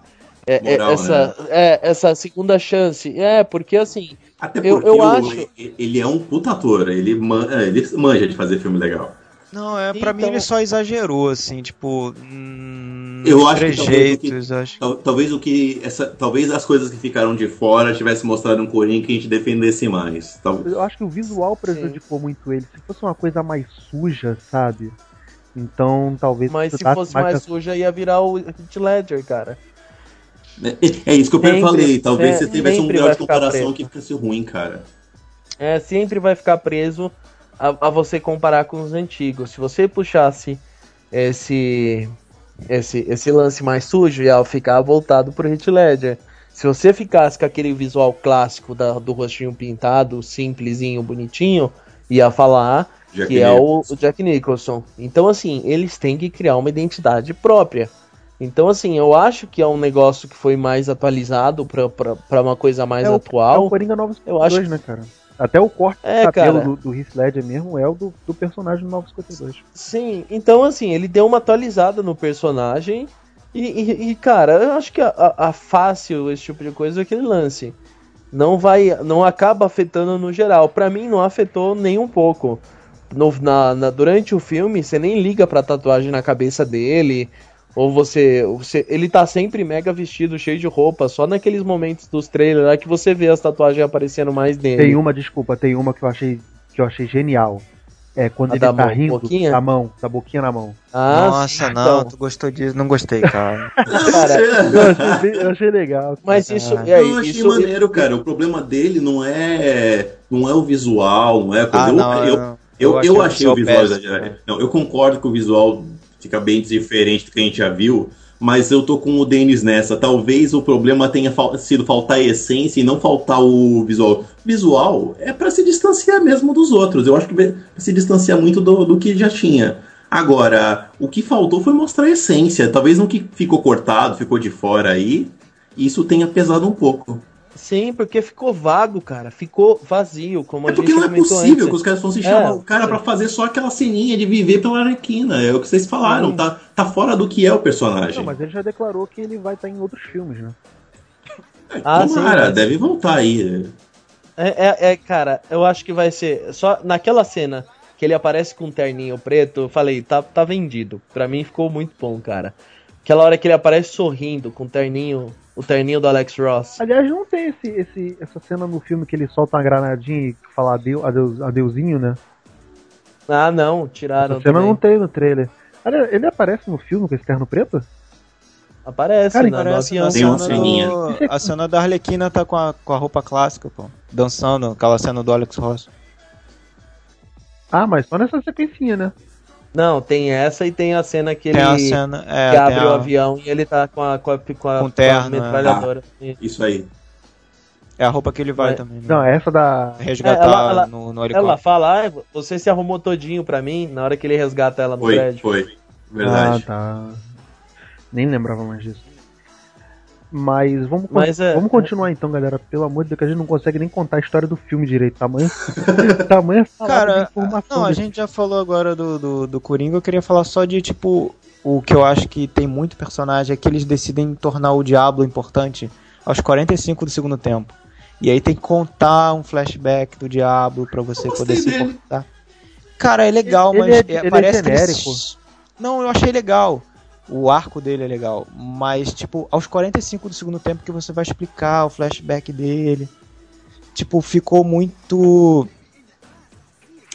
é, é, Moral, essa é, essa segunda chance. É, porque assim, Até Eu- porque eu o- acho- ele é um puta ator, ele, man- é, ele manja de fazer filme legal. Não, é, pra mim Então- ele só exagerou, assim, tipo. Hum, Eu acho que talvez o que- trejeitos, acho. Tal- Talvez o que. Essa, talvez as coisas que ficaram de fora tivesse mostrado um Coringa que a gente defendesse mais. Tal- Eu acho que o visual prejudicou muito ele. Se fosse uma coisa mais suja, sabe? Então talvez. mas se precisasse fosse mais suja ia virar o Heath Ledger, cara. É, é isso que eu Sempre- falei. Talvez é, você tivesse um grau de comparação que ficasse ruim, cara. É, sempre vai ficar preso a, a você comparar com os antigos. Se você puxasse esse esse esse lance mais sujo, ia ficar voltado pro Heath Ledger. Se você ficasse com aquele visual clássico da- do rostinho pintado, simplesinho, bonitinho, ia falar Já que é o, o Jack Nicholson. Então, assim, eles têm que criar uma identidade própria. Então, assim, eu acho que é um negócio que foi mais atualizado pra uma coisa mais é o, É atual. o Coringa 952, Eu acho né, cara? Até o corte É, do cabelo cara. do, do Heath Ledger mesmo é o do, do personagem do 952. Sim, então assim, ele deu uma atualizada no personagem. E, e- e, cara, eu acho que a, a- a fácil esse tipo de coisa é aquele lance. Não vai. Não acaba afetando no geral. Pra mim não afetou nem um pouco. No- na- na- durante o filme, você nem liga pra tatuagem na cabeça dele. Ou você, você. Ele tá sempre mega vestido, cheio de roupa, só naqueles momentos dos trailers lá que você vê as tatuagens aparecendo mais dele. Tem uma, desculpa, tem uma que eu achei que eu achei genial. É quando A ele da tá mão, rindo boquinha? da mão, da boquinha na mão. Ah, Nossa, sim, não, então. tu gostou disso? Não gostei, cara. Cara, [LAUGHS] Eu achei, eu achei legal. mas isso. Ah. aí, eu achei isso maneiro, cara. O problema dele não é, não é o visual, não é. Ah, eu, não, eu, eu, eu, eu achei o visual péssimo. exagerado. Não, eu concordo que o visual fica bem diferente do que a gente já viu, mas eu tô com o Denis nessa. Talvez o problema tenha fal- sido faltar a essência e não faltar o visual. Visual é pra se distanciar mesmo dos outros. Eu acho que pra se distanciar muito do, do que já tinha. Agora, o que faltou foi mostrar a essência. Talvez no que ficou cortado, ficou de fora aí, isso tenha pesado um pouco. Sim, porque ficou vago, cara. Ficou vazio, como É a porque gente não é possível antes. que os caras fossem É, chamar o cara pra fazer só aquela ceninha de viver pela Arlequina. É o que vocês falaram. Tá, tá fora do que é o personagem. Não, mas ele já declarou que ele vai estar em outros filmes, né? Ah, Tomara, mas- deve voltar aí. É, é, é, cara, eu acho que vai ser. Só naquela cena que ele aparece com um terninho preto, eu falei, tá, tá vendido. Pra mim ficou muito bom, cara. Aquela hora que ele aparece sorrindo com o terninho, o terninho do Alex Ross. Aliás, não tem esse, esse, essa cena no filme que ele solta uma granadinha e fala adeus, adeus, adeuzinho, né? Ah, não, tiraram Essa cena também. não tem no trailer. Aliás, ele aparece no filme com esse terno preto? Aparece, Cara, na, no Parece avião. na Tem uma ceninha. do- A cena da Arlequina tá com a, com a roupa clássica, pô. Dançando, aquela cena do Alex Ross. Ah, mas só nessa sequencinha, né? Não, tem essa e tem a cena que ele Tem a cena. É, que tem abre a- o avião e ele tá com a, com a, com a, Com terno, a metralhadora. Isso aí. É a roupa que ele vai É. também. Né? Não, essa da. Resgatar É, ela- ela- no, no Ela helicóptero. fala, ah, você se arrumou todinho pra mim na hora que ele resgata ela no Foi, prédio. foi. Verdade. Ah, tá. Nem lembrava mais disso. Mas vamos, con- Mas é- vamos continuar então, galera. Pelo amor de Deus, que a gente não consegue nem contar a história do filme direito. Tamanho, [LAUGHS] tamanho salada de Cara, informação. não, a desse gente já falou agora do, do, do Coringa, eu queria falar só de, tipo, o que eu acho que tem muito personagem é que eles decidem tornar o Diablo importante aos 45 do segundo tempo. E aí tem que contar um flashback do Diablo pra você poder se importar. Cara, é legal, Ele mas é- é- ele é parece que eles- genérico. Não, eu achei legal. O arco dele é legal. Mas, tipo, aos 45 do segundo tempo que você vai explicar o flashback dele. Tipo, ficou muito.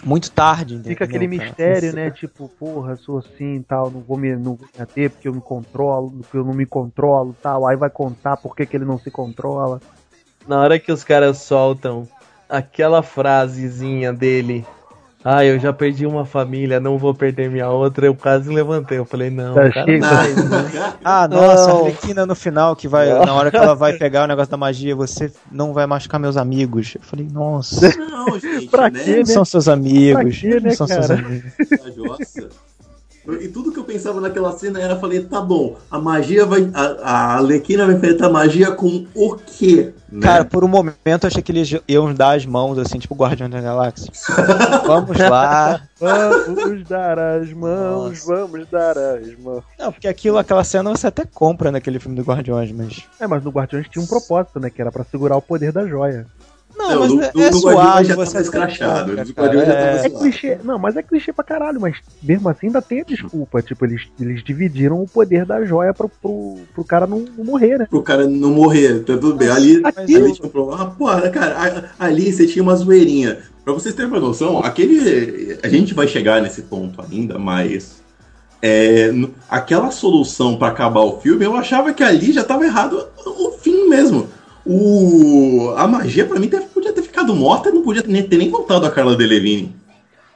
Muito tarde, Fica entendeu, aquele cara? mistério, né? Tipo, porra, sou assim e tal, não vou me, não vou me ater porque eu me controlo, porque eu não me controlo e tal. Aí vai contar por que, que ele não se controla. Na hora que os caras soltam aquela frasezinha dele, ah, eu já perdi uma família, não vou perder minha outra, eu quase levantei. Eu falei, não, Tá cara, não. [LAUGHS] Ah, nossa, Não. a Arlequina no final, que vai, na hora que ela vai pegar o negócio da magia, você não vai machucar meus amigos. Eu falei, nossa, Não, gente, Pra né? quê, não né? são seus amigos. Pra quê, né, são seus cara? amigos. Nossa. E tudo que eu pensava naquela cena era, falei, tá bom, a magia vai. A, a Arlequina vai enfrentar a magia com o quê? Né? Cara, por um momento eu achei que eles iam dar as mãos, assim, tipo Guardião da Galáxia. [LAUGHS] Vamos lá. Vamos dar as mãos, Nossa. vamos dar as mãos. Não, porque aquilo, aquela cena você até compra naquele filme do Guardiões, mas. É, mas no Guardiões tinha um propósito, né? Que era pra segurar o poder da joia. Não, Não, mas no- é, no- é no suave, Guardiões já você tava escrachado, compra, no Guardiões já cara, tava é- É clichê, não, mas é clichê pra caralho, mas mesmo assim ainda tem a desculpa. Tipo, eles, eles dividiram o poder da joia pro, pro, pro cara não, não morrer, né? Pro cara não morrer, tá tudo bem. Ali, Mas ali tinha um problema. Ah, porra, cara, ali você tinha uma zoeirinha. Pra vocês terem uma noção, aquele. A gente vai chegar nesse ponto ainda, mas. é, aquela solução pra acabar o filme, eu achava que ali já tava errado o fim mesmo. O, a magia, pra mim, teve- podia ter ficado morta e não podia nem- ter nem voltado a Carla Delevingne.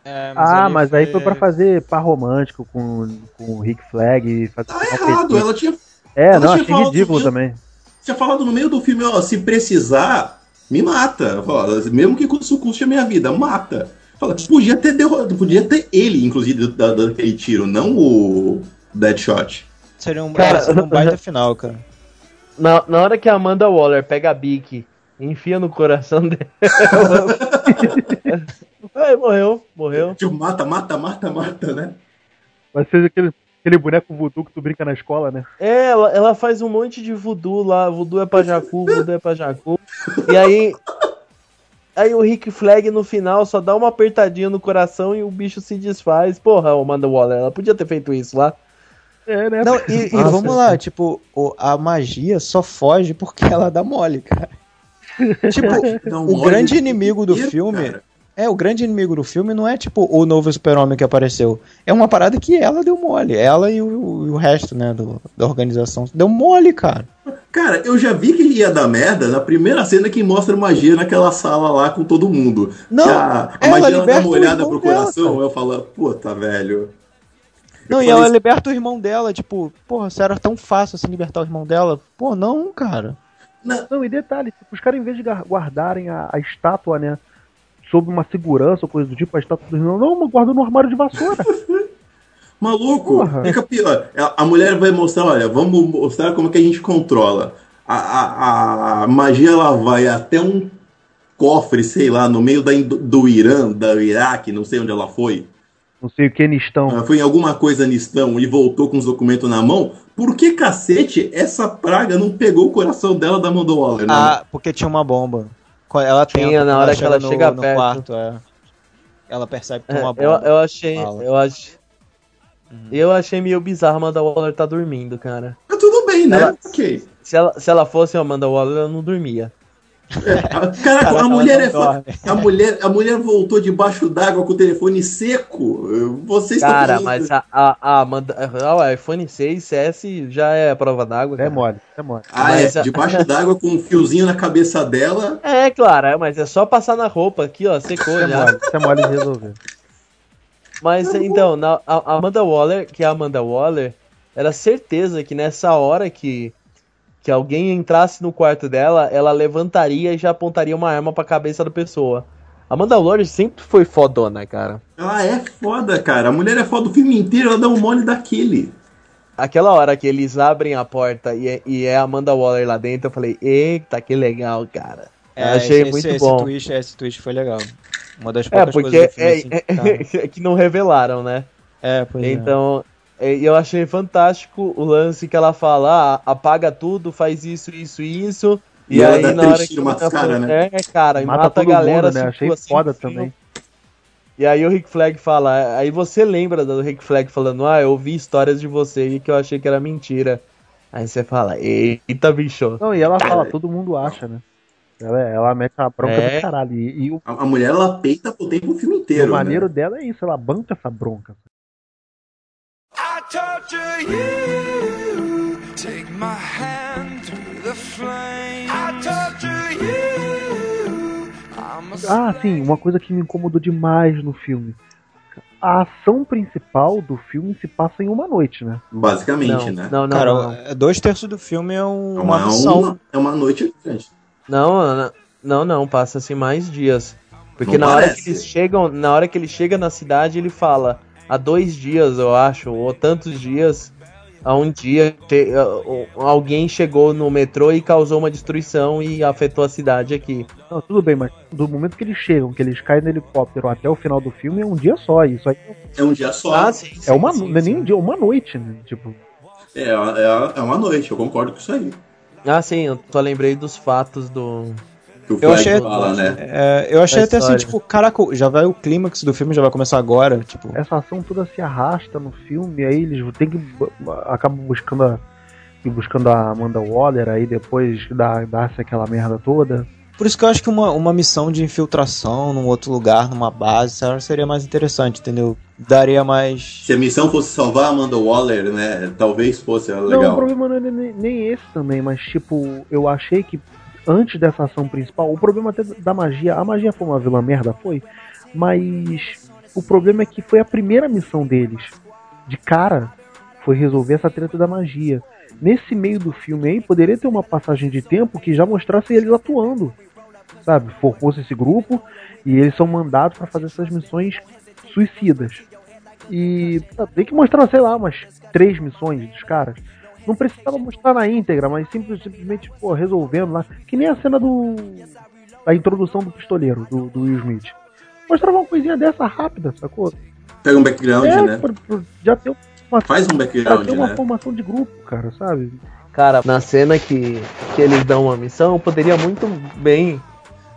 É, ah, mas aí foi pra fazer par romântico com, com o Rick Flag e fazer Tá errado, ela tinha É, ela não, tinha achei ridículo também. tinha falado no meio do filme, ó, se precisar, me mata. Fala, mesmo que isso custe a minha vida, mata. Fala, podia ter derrotado, podia ter ele, inclusive, da- daquele tiro, não o Deadshot. Seria um, Cara, seria um [LAUGHS] baita final, cara. Na, na hora que a Amanda Waller pega a Bic e enfia no coração dela. [LAUGHS] Ai, morreu, morreu. Tipo, mata, mata, mata, mata, né? Vai ser aquele, aquele boneco voodoo que tu brinca na escola, né? É, ela, ela faz um monte de voodoo lá. Voodoo é pra Jacu, voodoo é pra Jacu. E aí. Aí o Rick Flag no final só dá uma apertadinha no coração e o bicho se desfaz. Porra, Amanda Waller, ela podia ter feito isso lá. É, né? Não, e, e vamos lá, tipo, o- a magia só foge porque ela dá mole, cara. [LAUGHS] Tipo, um o grande de inimigo do filme. cara. É, o grande inimigo do filme não é tipo o novo super-homem que apareceu. É uma parada que ela deu mole. Ela e o, e o resto, né, do, da organização. Deu mole, cara. Cara, eu já vi que ia dar merda na primeira cena que mostra magia naquela sala lá com todo mundo. Não, Que a, a ela magia ela dá uma o olhada pro dela, coração, cara. eu falo, puta, velho. Não, e ela liberta o irmão dela, tipo, porra, se era tão fácil assim libertar o irmão dela. Pô, não, cara. Não, e detalhe, tipo, os caras, em vez de guardarem a, a estátua, né? Sob uma segurança ou coisa do tipo, a estátua do irmão, não, mas guarda no armário de vassoura. [LAUGHS] Maluco, Porra. fica pior. A, a mulher vai mostrar, olha, vamos mostrar como que a gente controla. A, a, a magia ela vai até um cofre, sei lá, no meio da, do Irã, da Iraque, não sei onde ela foi. Não sei o que, Nistão. Ela foi em alguma coisa nistão e voltou com os documentos na mão. Por que cacete essa praga não pegou o coração dela da Amanda Waller, né? Ah, porque tinha uma bomba. Ela tem Tinha, na hora que ela chega no perto. quarto, é. Ela percebe que tem É, uma eu, bomba. eu achei. Fala. Eu achei. Eu achei meio bizarro a Amanda Waller tá dormindo, cara. Mas tudo bem, né? Ela- Ok. Se ela, se ela fosse a Amanda Waller, ela não dormia. [LAUGHS] É, a- Caraca, a mulher é. A mulher, a mulher voltou debaixo d'água com o telefone seco. Vocês Cara, estão mas a, a, a Amanda. O iPhone 6S já é a prova d'água. É mole, é mole. Ah, mas é, debaixo d'água com um fiozinho na cabeça dela. É, claro, é, mas é só passar na roupa aqui, ó, secou é já. mole, isso é mole de resolver. Mas então, na, a a Amanda Waller, que é a Amanda Waller, era certeza que nessa hora que, que alguém entrasse no quarto dela, ela levantaria e já apontaria uma arma pra cabeça da pessoa. A Amanda Waller sempre foi fodona, cara. Ela é foda, cara. A mulher é foda o filme inteiro, ela dá um mole daquele. Aquela hora que eles abrem a porta e é, e é a Amanda Waller lá dentro, eu falei, eita, que legal, cara. É, achei esse, muito esse bom. Twist, esse twist foi legal. Uma das É, poucas porque coisas do filme é, assim, que é- [LAUGHS] é que não revelaram, né? É, pois é. Então, é, eu achei fantástico o lance que ela fala, ah, apaga tudo, faz isso, isso, isso. E, E aí na hora que cara, né? É, cara, e Mata, mata, a galera, mundo, né? assim, Achei assim, foda fio. também. E aí o Rick Flag fala, aí você lembra do Rick Flag falando, ah, eu ouvi histórias de você e que eu achei que era mentira. Aí você fala, eita, bicho. Não, e ela fala, todo mundo acha, né? Ela, ela mete uma bronca É. do caralho. E, e o, A, a mulher, ela peita pro tempo o filme inteiro. o maneiro né? dela é isso, ela banca essa bronca. I torture you. Take my hand through the flame. I torture you. Ah, sim, uma coisa que me incomodou demais no filme. A ação principal do filme se passa em uma noite, né? Basicamente, Não, né? não, não, Cara, não. é, dois terços do filme é um- É uma uma, uma- é uma noite grande. Não, não, não, não, passa-se mais dias. Porque Não na hora que eles chegam, na hora que ele chega na cidade, ele fala há dois dias, eu acho, ou tantos dias, há um dia uh, uh, alguém chegou no metrô e causou uma destruição e afetou a cidade aqui. Não, tudo bem, mas do momento que eles chegam, que eles caem no helicóptero até o final do filme, é um dia só. Isso aí É um dia só. Ah, sim. é uma, sim, não é nem sim. um dia, é uma noite, né? Tipo, É, é, é uma noite, eu concordo com isso aí. Ah, sim, eu só lembrei dos fatos do. Que o Eu achei- fala, né? É, eu achei Da até assim, tipo, caraca, já vai o clímax do filme, já vai começar agora, tipo. essa ação toda se arrasta no filme, aí eles têm que. acabam buscando a. e buscando a Amanda Waller, aí depois dá, dá-se aquela merda toda. Por isso que eu acho que uma, uma missão de infiltração num outro lugar, numa base, sabe, seria mais interessante, entendeu? Daria mais. Se a missão fosse salvar a Amanda Waller, né? Talvez fosse Não, o legal. problema não é nem, nem esse também, mas tipo, eu achei que antes dessa ação principal, o problema até da magia, a magia foi uma vilã merda, foi, mas o problema é que foi a primeira missão deles. De cara, foi resolver essa treta da magia. Nesse meio do filme aí, poderia ter uma passagem de tempo que já mostrasse eles atuando. Sabe? Formou-se esse grupo e eles são mandados para fazer essas missões suicidas. E ah, tem que mostrar, sei lá, umas três missões dos caras. Não precisava mostrar na íntegra, mas simples- simplesmente pô, resolvendo lá. Que nem a cena do. A introdução do pistoleiro, do, do Will Smith. Mostrava uma coisinha dessa rápida, sacou? Pega um background, é, né? pra- pra- já tem uma, Faz um já background, tem uma né? formação de grupo, cara, sabe? Cara, na cena que, que eles dão uma missão, poderia muito bem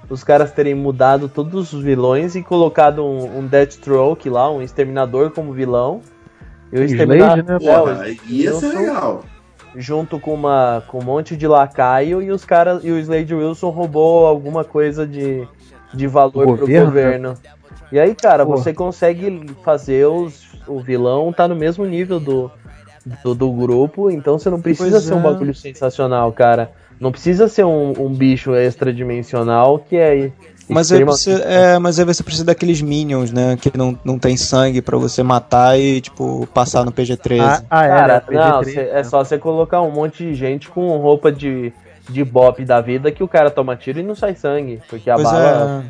os caras terem mudado todos os vilões e colocado um, um Deathstroke lá, um exterminador como vilão. E o Slade, Exterminador- né, é, ia ser legal. Junto com uma com um monte de lacaio e os caras e o Slade Wilson roubou alguma coisa de, de valor Do pro governo, governo. E aí, cara, Pô. você consegue fazer os o vilão tá no mesmo nível do do, do grupo, então você não precisa Pois ser um é. bagulho sensacional, cara. Não precisa ser um, um bicho extradimensional que é Mas aí, você, é, mas aí você precisa daqueles minions, né? Que não, não tem sangue pra você matar e, tipo, passar no PG-13. Ah, ah, é, Cara, né, não, PG-13, cê- é né? só você colocar um monte de gente com roupa de, de bop da vida que o cara toma tiro e não sai sangue. Porque a pois bala.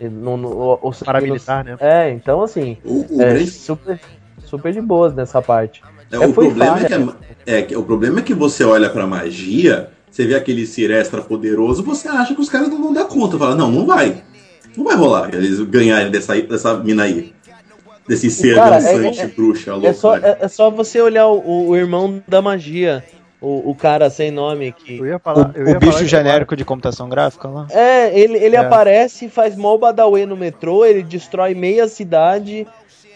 é. Não, não- o, o Paramilitar, né? É, então assim. O, o É super, super de boas nessa parte. é, é, o problema é que, a- é que o problema é que você olha pra magia, você vê aquele Sir extra poderoso, você acha que os caras não vão dar conta. Fala, não, não vai. Não vai rolar eles ganharem dessa, dessa mina aí. Desse ser Cara, dançante, é- bruxa, louca. É só, é, é só você olhar o, o irmão da magia. O, o cara sem nome que. Eu ia falar, eu O, ia o bicho genérico de computação gráfica lá. É, ele, ele É. aparece, faz mó badauê no metrô, ele destrói meia cidade,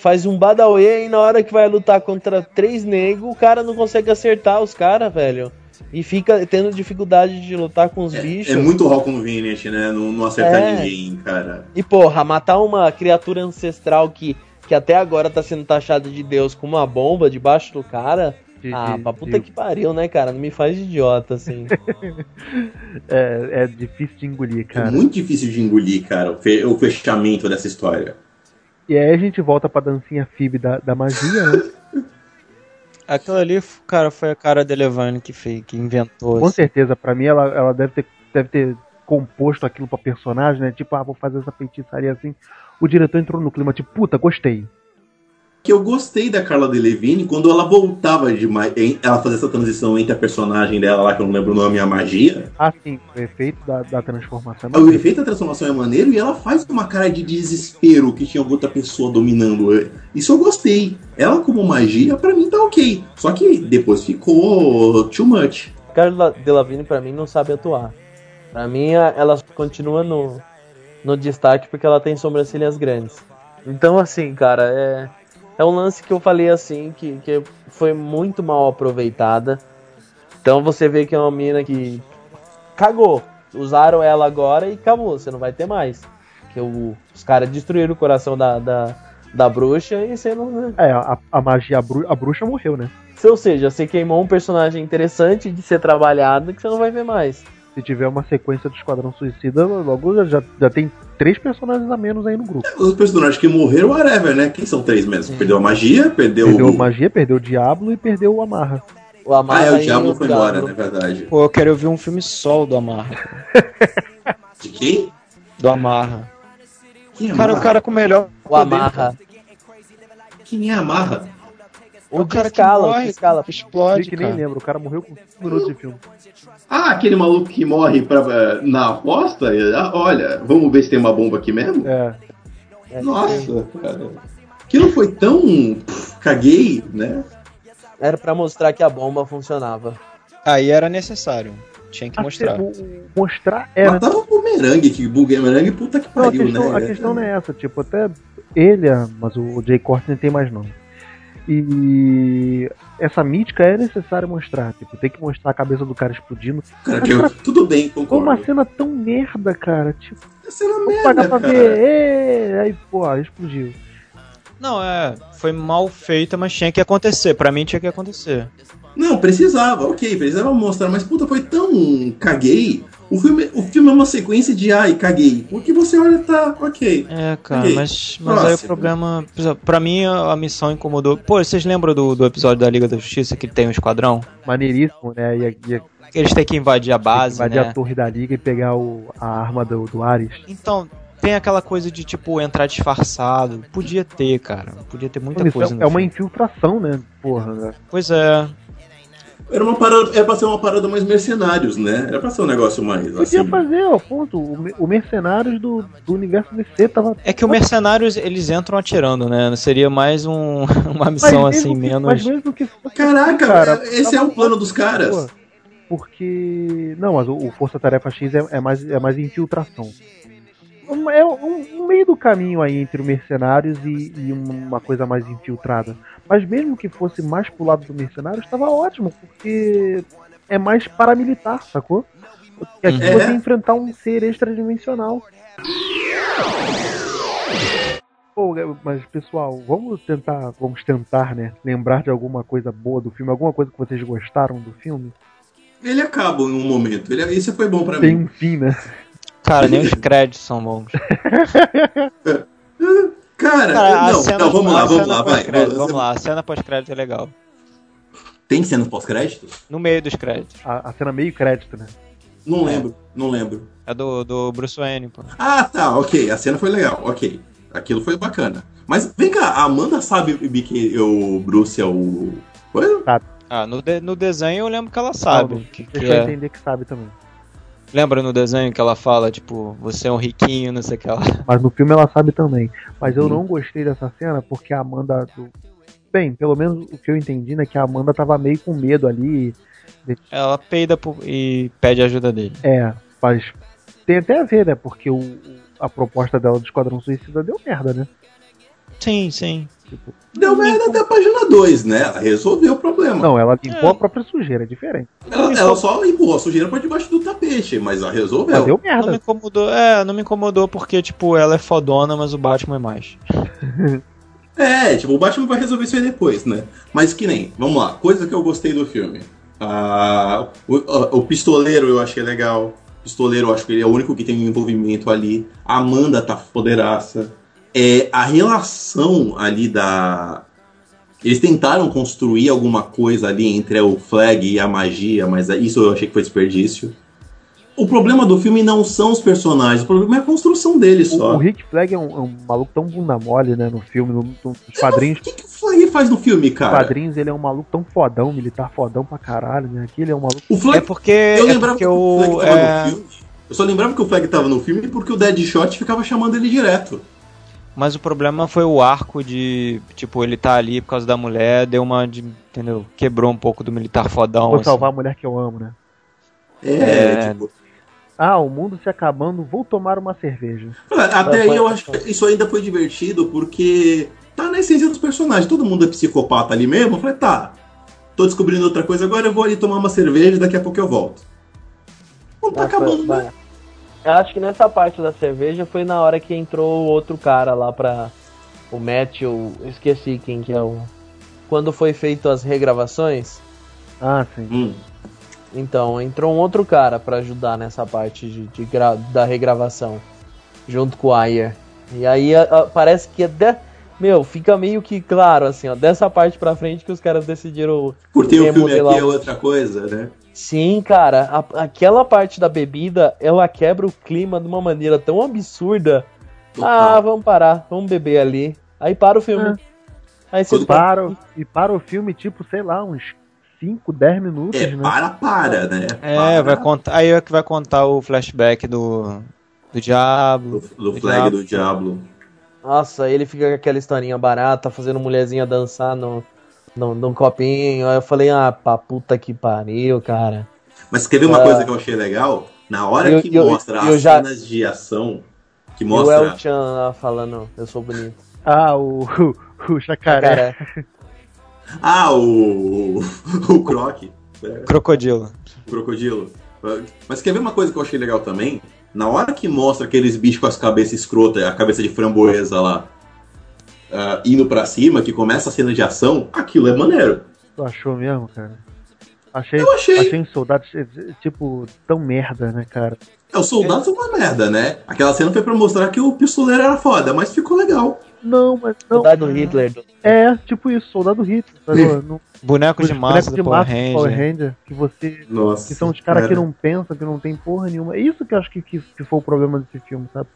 faz um badauê e na hora que vai lutar contra três negros, o cara não consegue acertar os caras, velho. E fica tendo dificuldade de lutar com os bichos. É muito raw convenient, né? Não, não acertar É. ninguém, cara. E porra, matar uma criatura ancestral que, que até agora tá sendo taxada de Deus com uma bomba debaixo do cara. de- Ah, de- pra puta de- que pariu, né, cara? Não me faz de idiota, assim. [LAUGHS] É, é difícil de engolir, É cara. muito difícil de engolir, cara, o, fe- o fechamento dessa história. E aí a gente volta pra dancinha FIB da, da magia, né? [LAUGHS] Aquilo ali, cara, foi a cara de Levane que fez, que inventou. Com assim. certeza, pra mim ela, ela deve, ter, deve ter composto aquilo pra personagem, né? Tipo, ah, vou fazer essa feitiçaria assim. O diretor entrou no clima, tipo, puta, gostei. Que eu gostei da Carla Delevingne quando ela voltava de ma- em- ela fazer essa transição entre a personagem dela lá, que eu não lembro o nome, e a magia. Ah, sim, o efeito da, da transformação. O efeito da transformação é maneiro e ela faz uma cara de desespero que tinha outra pessoa dominando. Isso eu gostei. Ela como magia, pra mim tá ok. Só que depois ficou too much. Carla Delavigne, pra mim, não sabe atuar. Pra mim, ela continua no, no destaque porque ela tem sobrancelhas grandes. Então, assim, cara, é, é um lance que eu falei assim, que, que foi muito mal aproveitada. Então você vê que é uma mina que cagou. Usaram ela agora e acabou, você não vai ter mais. Porque o- os caras destruíram o coração da, da, da bruxa e você não. né? É, a, a magia, a, bru- a bruxa morreu, né? Ou seja, você queimou um personagem interessante de ser trabalhado que você não vai ver mais. Se tiver uma sequência do Esquadrão Suicida, logo já, já tem três personagens a menos aí no grupo. Os personagens que morreram, whatever, né? Quem são três mesmo? Perdeu a magia, perdeu, Perdeu o. a magia, perdeu o Diablo e perdeu o Amarra. O Ah, Amarra é, o Diablo foi embora, Diablo. né? Verdade. Pô, eu quero ver um filme solo do Amarra. [LAUGHS] De quem? Do Amarra. Quem é Cara, o Amarra? cara com o melhor. O Amarra. Quem é Amarra? O, o cara que escala, que o morre, que escala. explode, nem cara. lembra, o cara morreu com 5 minutos de filme. Ah, aquele maluco que morre pra, na aposta? Ah, olha, vamos ver se tem uma bomba aqui mesmo? É, Nossa, cara. Aquilo foi tão. pff, caguei, né? Era pra mostrar que a bomba funcionava. Aí era necessário. Tinha que a mostrar. mostrar era. Matava o bumerangue, que bumerangue, puta que Não, a pariu, questão, né? a questão não é essa, tipo, até ele, é- mas o Jay Courtney tem mais nome. E essa mítica é necessário mostrar, tipo, tem que mostrar a cabeça do cara explodindo. Cara, que eu- tudo bem, Foi concordo. uma cena tão merda, cara, tipo, era vou merda, pagar pra cara. ver, ê, aí, pô, explodiu. Não, é. Foi mal feita, mas tinha que acontecer. Pra mim tinha que acontecer. Não, precisava, ok, precisava mostrar, mas puta, foi tão caguei. O filme, o filme é uma sequência de ai, caguei. O que você olha tá ok. É, cara, Ok. mas, mas aí o problema. Pra mim a, missão incomodou. Pô, vocês lembram do, do episódio da Liga da Justiça que tem um esquadrão? Maneiríssimo, né? Ia, ia Eles têm que invadir a base, invadir né? a torre da liga e pegar o, a arma do, do Ares. Então, tem aquela coisa de, tipo, entrar disfarçado. Podia ter, cara. Podia ter muita coisa é, no é uma infiltração, né? Porra, né? Pois é. Era uma parada, era pra ser uma parada mais mercenários, né? Era pra ser um negócio mais Podia assim. fazer, ó, ponto. O, o Mercenários do, do universo DC tava. É que o Mercenários, eles entram atirando, né? Seria mais um, [LAUGHS] uma missão Mas assim, que- menos. Mas mesmo que Caraca, Cara, esse é o plano dos caras. Porque. Não, mas o, o Força Tarefa X é, é mais, é mais infiltração. é um, um meio do caminho aí entre o Mercenários e, e uma coisa mais infiltrada. Mas mesmo que fosse mais pro lado do Mercenários, estava ótimo, porque é mais paramilitar, sacou? Porque aqui É. você enfrentar um ser extradimensional. Pô, mas pessoal, vamos tentar, vamos tentar, né, lembrar de alguma coisa boa do filme, alguma coisa que vocês gostaram do filme? Ele acaba em um momento. Ele, isso foi bom pra Tem mim. um fim, né? Cara, nem os créditos são bons. [LAUGHS] Cara, Cara, não, cena- não, vamos lá, vamos lá, vai. Vamos lá, a cena pós-crédito é legal. Tem cena pós-crédito? No meio dos créditos. A, a cena meio crédito, né? Não lembro, não lembro. É do, do Bruce Wayne, pô. Ah, tá, ok. A cena foi legal, ok. Aquilo foi bacana. Mas vem cá, a Amanda sabe que o Bruce é o. Coisa? Ah, no, de- no desenho eu lembro que ela sabe. Que Deixa eu é. entender que sabe também. Lembra no desenho que ela fala, tipo, você é um riquinho, não sei o que lá. Mas no filme ela sabe também. Mas eu Hum. não gostei dessa cena porque a Amanda. do- Bem, pelo menos o que eu entendi, né? Que a Amanda tava meio com medo ali. Ela peida por- e pede ajuda dele. É, mas tem até a ver, né? Porque o- a proposta dela do Esquadrão Suicida deu merda, né? Sim, sim. Tipo, Deu merda até a página 2, né? Ela resolveu o problema. não, ela limpou É. a própria sujeira, é diferente. Ela, ela só empurrou a sujeira pra debaixo do tapete, mas ela Mas resolveu. deu Não me merda. incomodou, é, não me incomodou porque, tipo, ela é fodona, mas o Batman é mais. [LAUGHS] É, tipo, o Batman vai resolver isso aí depois, né? Mas que nem, vamos lá, coisa que eu gostei do filme. Ah, o, o pistoleiro eu achei legal. O pistoleiro eu acho que ele é o único que tem um envolvimento ali. A Amanda tá foderaça. É, a relação ali da. Eles tentaram construir alguma coisa ali entre o flag e a magia, mas isso eu achei que foi desperdício. O problema do filme não são os personagens, o problema é a construção deles O, só. o Rick Flag é um, é um maluco tão bunda mole, né? No filme, no, no- nos quadrinhos. O que, que o Flag faz no filme, Nos cara? quadrinhos ele é um maluco tão fodão, militar fodão pra caralho, né? Aqui ele é um maluco. O Flag É porque. Eu é lembrava porque que o Flag tava é, no filme. Eu só lembrava que o Flag tava no filme porque o Deadshot ficava chamando ele direto. Mas o problema foi o arco de. Tipo, ele tá ali por causa da mulher, deu uma. De, entendeu? Quebrou um pouco do militar fodão. Vou assim. salvar a mulher que eu amo, né? É, É. tipo. Ah, o mundo se acabando, vou tomar uma cerveja. Até É, aí eu acho que isso ainda foi divertido porque tá na essência dos personagens. Todo mundo é psicopata ali mesmo. Eu falei, tá, tô descobrindo outra coisa agora, eu vou ali tomar uma cerveja e daqui a pouco eu volto. Não tá Ah, acabando, né? Eu acho que nessa parte da cerveja foi na hora que entrou o outro cara lá pra. O Matthew. eu Esqueci quem que é o. Quando foi feito as regravações. Ah, sim. Hum. Então, entrou um outro cara pra ajudar nessa parte de, de gra- da regravação. Junto com o Ayer. E aí a- a- parece que até. Meu, fica meio que claro, assim, ó, dessa parte pra frente que os caras decidiram. Por ter o filme aqui é outra coisa, né? Sim, cara, a- aquela parte da bebida, ela quebra o clima de uma maneira tão absurda. Ah, vamos parar, vamos beber ali. Aí para o filme. É. Aí você Para, e para o filme, tipo, sei lá, uns 5, 10 minutos, É, né? para, para, né? É, Para. vai contar. Aí é que vai contar o flashback do. Do Diablo. Do, do flag do Diablo. Nossa, ele fica com aquela historinha barata, fazendo mulherzinha dançar no, no, num copinho. Aí eu falei, ah, pra puta que pariu, cara. Mas quer ver uma Ah. coisa que eu achei legal? Na hora Eu- que eu- mostra eu as já- cenas de ação, que E o mostra. El Chan lá falando, eu sou bonito. Ah, o, [LAUGHS] o, o jacaré. Cara, [LAUGHS] Ah, o. O Croc. Crocodilo. crocodilo. Mas quer ver uma coisa que eu achei legal também? Na hora que mostra aqueles bichos com as cabeças escrotas, a cabeça de framboesa lá, ah, indo pra cima, que começa a cena de ação, aquilo é maneiro. Tu achou mesmo, cara? Achei, Eu achei. achei os soldados, eh, tipo, tão merda, né, cara? É, os soldados são uma merda, né? Aquela cena foi pra mostrar que o pistoleiro era foda, mas ficou legal. Não, mas não. saudade do Hitler. É, tipo isso, soldado Hitler. No- Boneco de massa bonecos do de Power massa do Power Ranger. Ranger, que você. Nossa. Que são os caras que não pensam, que não tem porra nenhuma. É isso que eu acho que, que, que foi o problema desse filme, sabe?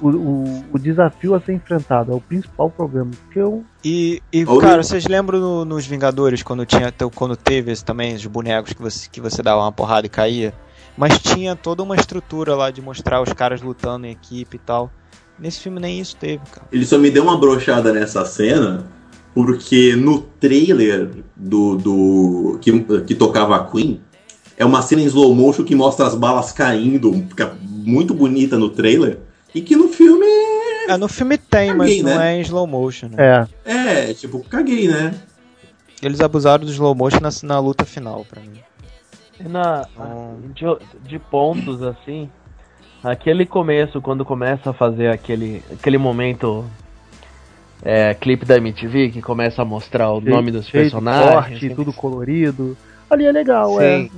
O, o, o desafio a ser enfrentado é o principal problema. Porque eu. E, e cara, vocês lembram no- nos Vingadores quando tinha quando teve esse também os bonecos que você que você dava uma porrada e caía? Mas tinha toda uma estrutura lá de mostrar os caras lutando em equipe e tal. Nesse filme nem isso teve, cara. Ele só me deu uma brochada nessa cena, porque no trailer do. do que, que tocava a Queen, é uma cena em slow motion que mostra as balas caindo, fica muito bonita no trailer. E que no filme. É, no filme tem, mas Caguei, não né? é em slow motion, né? É, É, tipo, caguei, né? Eles abusaram do slow motion na, na luta final, pra mim. Na, Ah. de, de pontos assim, aquele começo, quando começa a fazer aquele, aquele momento é, clipe da MTV, que começa a mostrar o nome dos cheio personagens. assim. tudo colorido. Ali é legal, Sim. é.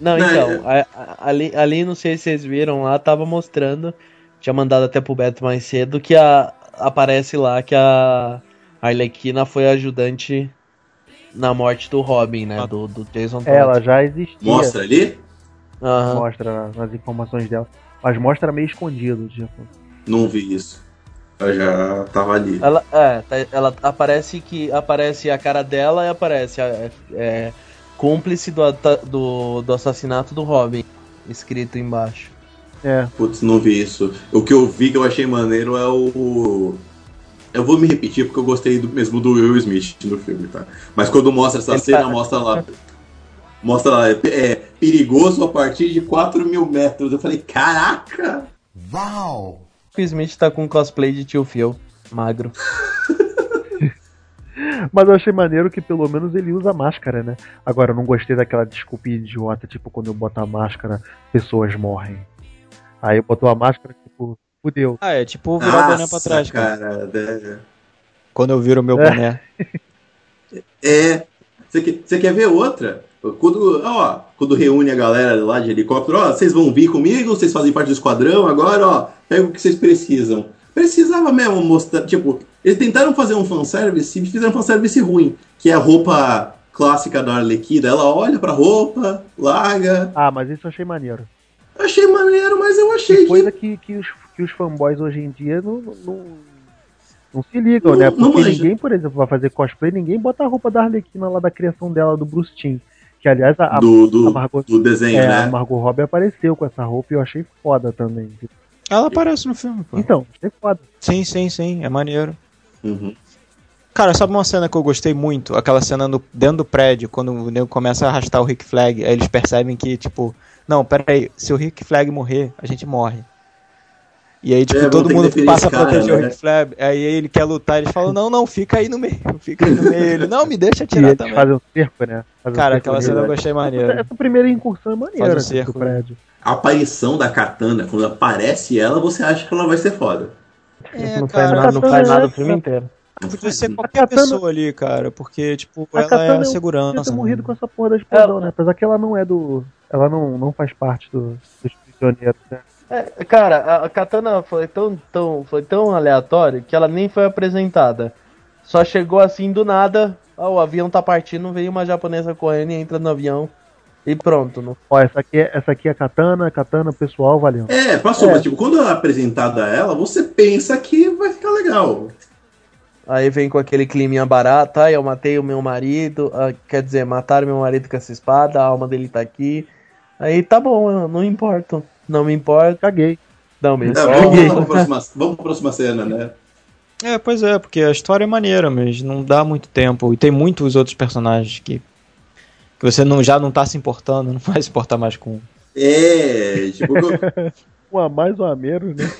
Não, Não, então, a- a- ali, ali, não sei se vocês viram lá, tava mostrando, tinha mandado até pro Beto mais cedo, que a, aparece lá que a Arlequina foi ajudante na morte do Robin, né? Do, do Jason Todd. Ela já existia. Mostra ali? Aham. Mostra nas informações dela. Mas mostra meio escondido, tipo. Não vi isso. Eu já tava ali. Ela, é, tá- ela aparece que aparece a cara dela e aparece a, é, cúmplice do, do, do assassinato do Robin, escrito embaixo. É. Putz, não vi isso. O que eu vi que eu achei maneiro é o. Eu vou me repetir porque eu gostei do, mesmo do Will Smith no filme, tá? Mas quando mostra essa Ele cena, tá- mostra lá. Mostra lá, é, é perigoso a partir de 4 mil metros. Eu falei, caraca! Wow! O Smith tá com cosplay de tio Phil, magro. [LAUGHS] Mas eu achei maneiro que pelo menos ele usa máscara, né? Agora, eu não gostei daquela desculpa idiota, tipo, quando eu boto a máscara, pessoas morrem. Aí botou a máscara, tipo, fudeu. Ah, é tipo virar o boné pra Nossa, trás, cara. cara. Quando eu viro o meu É. boné. É. Você quer, você quer ver outra? Quando, ó, quando reúne a galera lá de helicóptero, ó, vocês vão vir comigo, vocês fazem parte do esquadrão, agora, ó, pega o que vocês precisam. Precisava mesmo mostrar, tipo, eles tentaram fazer um fanservice e fizeram um fanservice ruim, que é a roupa clássica da Arlequina. Ela olha pra roupa, larga. Ah, mas isso eu achei maneiro. Achei maneiro, mas eu achei Coisa que. que, que, os, que os fanboys hoje em dia não, não, não se ligam, Não- né? não Porque manja. ninguém, por exemplo, vai fazer cosplay, ninguém bota a roupa da Arlequina lá da criação dela, do Bruce Timm. Que, aliás, a, a, Do, do, a Margot, do desenho, é, a né? Margot Robbie apareceu com essa roupa e eu achei foda também. Ela aparece no filme, pô. Então, achei foda. Sim, sim, sim. É maneiro. Uhum. Cara, sabe uma cena que eu gostei muito? Aquela cena no, dentro do prédio, quando o nego começa a arrastar o Rick Flag, aí eles percebem que, tipo, não, peraí, se o Rick Flag morrer, a gente morre. E aí, tipo, É, todo mundo passa a cara, proteger o né? Rick Flag, aí ele quer lutar, eles falam, não, não, fica aí no meio, [LAUGHS] fica aí no meio. Ele, não, me deixa atirar eles também. fazem um cerco, né? Um Cara, cerco aquela cena eu gostei Essa, maneiro. essa primeira incursão é maneira Faz um assim, cerco, do prédio. A aparição da Katana, quando aparece ela, você acha que ela vai ser foda. É, não, faz cara, nada, não faz nada é- o filme inteiro. Podia faz ser qualquer Katana- pessoa ali, cara, porque, tipo, A ela Katana é a segurança. Podia ter né? morrido com essa porra da explosão, É. né? Apesar que ela não é do. Ela não, não faz parte do, dos prisioneiros, né? É, cara, a- Katana foi tão, tão, foi tão aleatório que ela nem foi apresentada. Só chegou assim do nada, ó, o avião tá partindo, veio uma japonesa correndo e entra no avião. E pronto, não Ó, essa aqui é, essa aqui é a katana, katana pessoal, valendo. É, passou, É. mas tipo, quando é apresentada ela, você pensa que vai ficar legal. Aí vem com aquele climinha barato, ah, eu matei o meu marido, ah, quer dizer, mataram meu marido com essa espada, a alma dele tá aqui. Aí tá bom, eu não importo, não me importa, Caguei. não me Tá, importa. vamos, pra próxima, vamos pra próxima cena, né? É, pois é, porque a história é maneira, mas não dá muito tempo. E tem muitos outros personagens que, que você não, já não tá se importando, não vai se importar mais com. É, tipo, [LAUGHS] Um a mais, um a menos, né?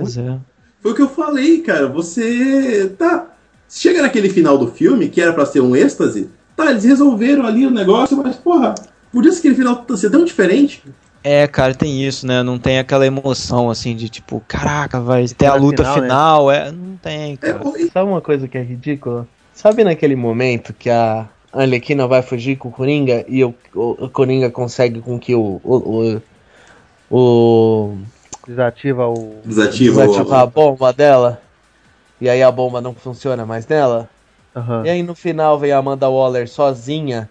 Pois é. foi o que eu falei, cara. Você. Tá. Chega naquele final do filme, que era pra ser um êxtase, tá, eles resolveram ali o negócio, mas, porra, podia ser aquele final ser tão diferente. É, cara, tem isso, né? Não tem aquela emoção assim de tipo, caraca, vai ter a luta final, né? final. É, não tem, É, cara. Sabe uma coisa que é ridícula? Sabe naquele momento que a Arlequina vai fugir com o Coringa e o, o, o Coringa consegue com que o. o, o, o Desativa o. desativa desativar a o. bomba dela? E aí a bomba não funciona mais nela? Aham. E aí no final vem a Amanda Waller sozinha.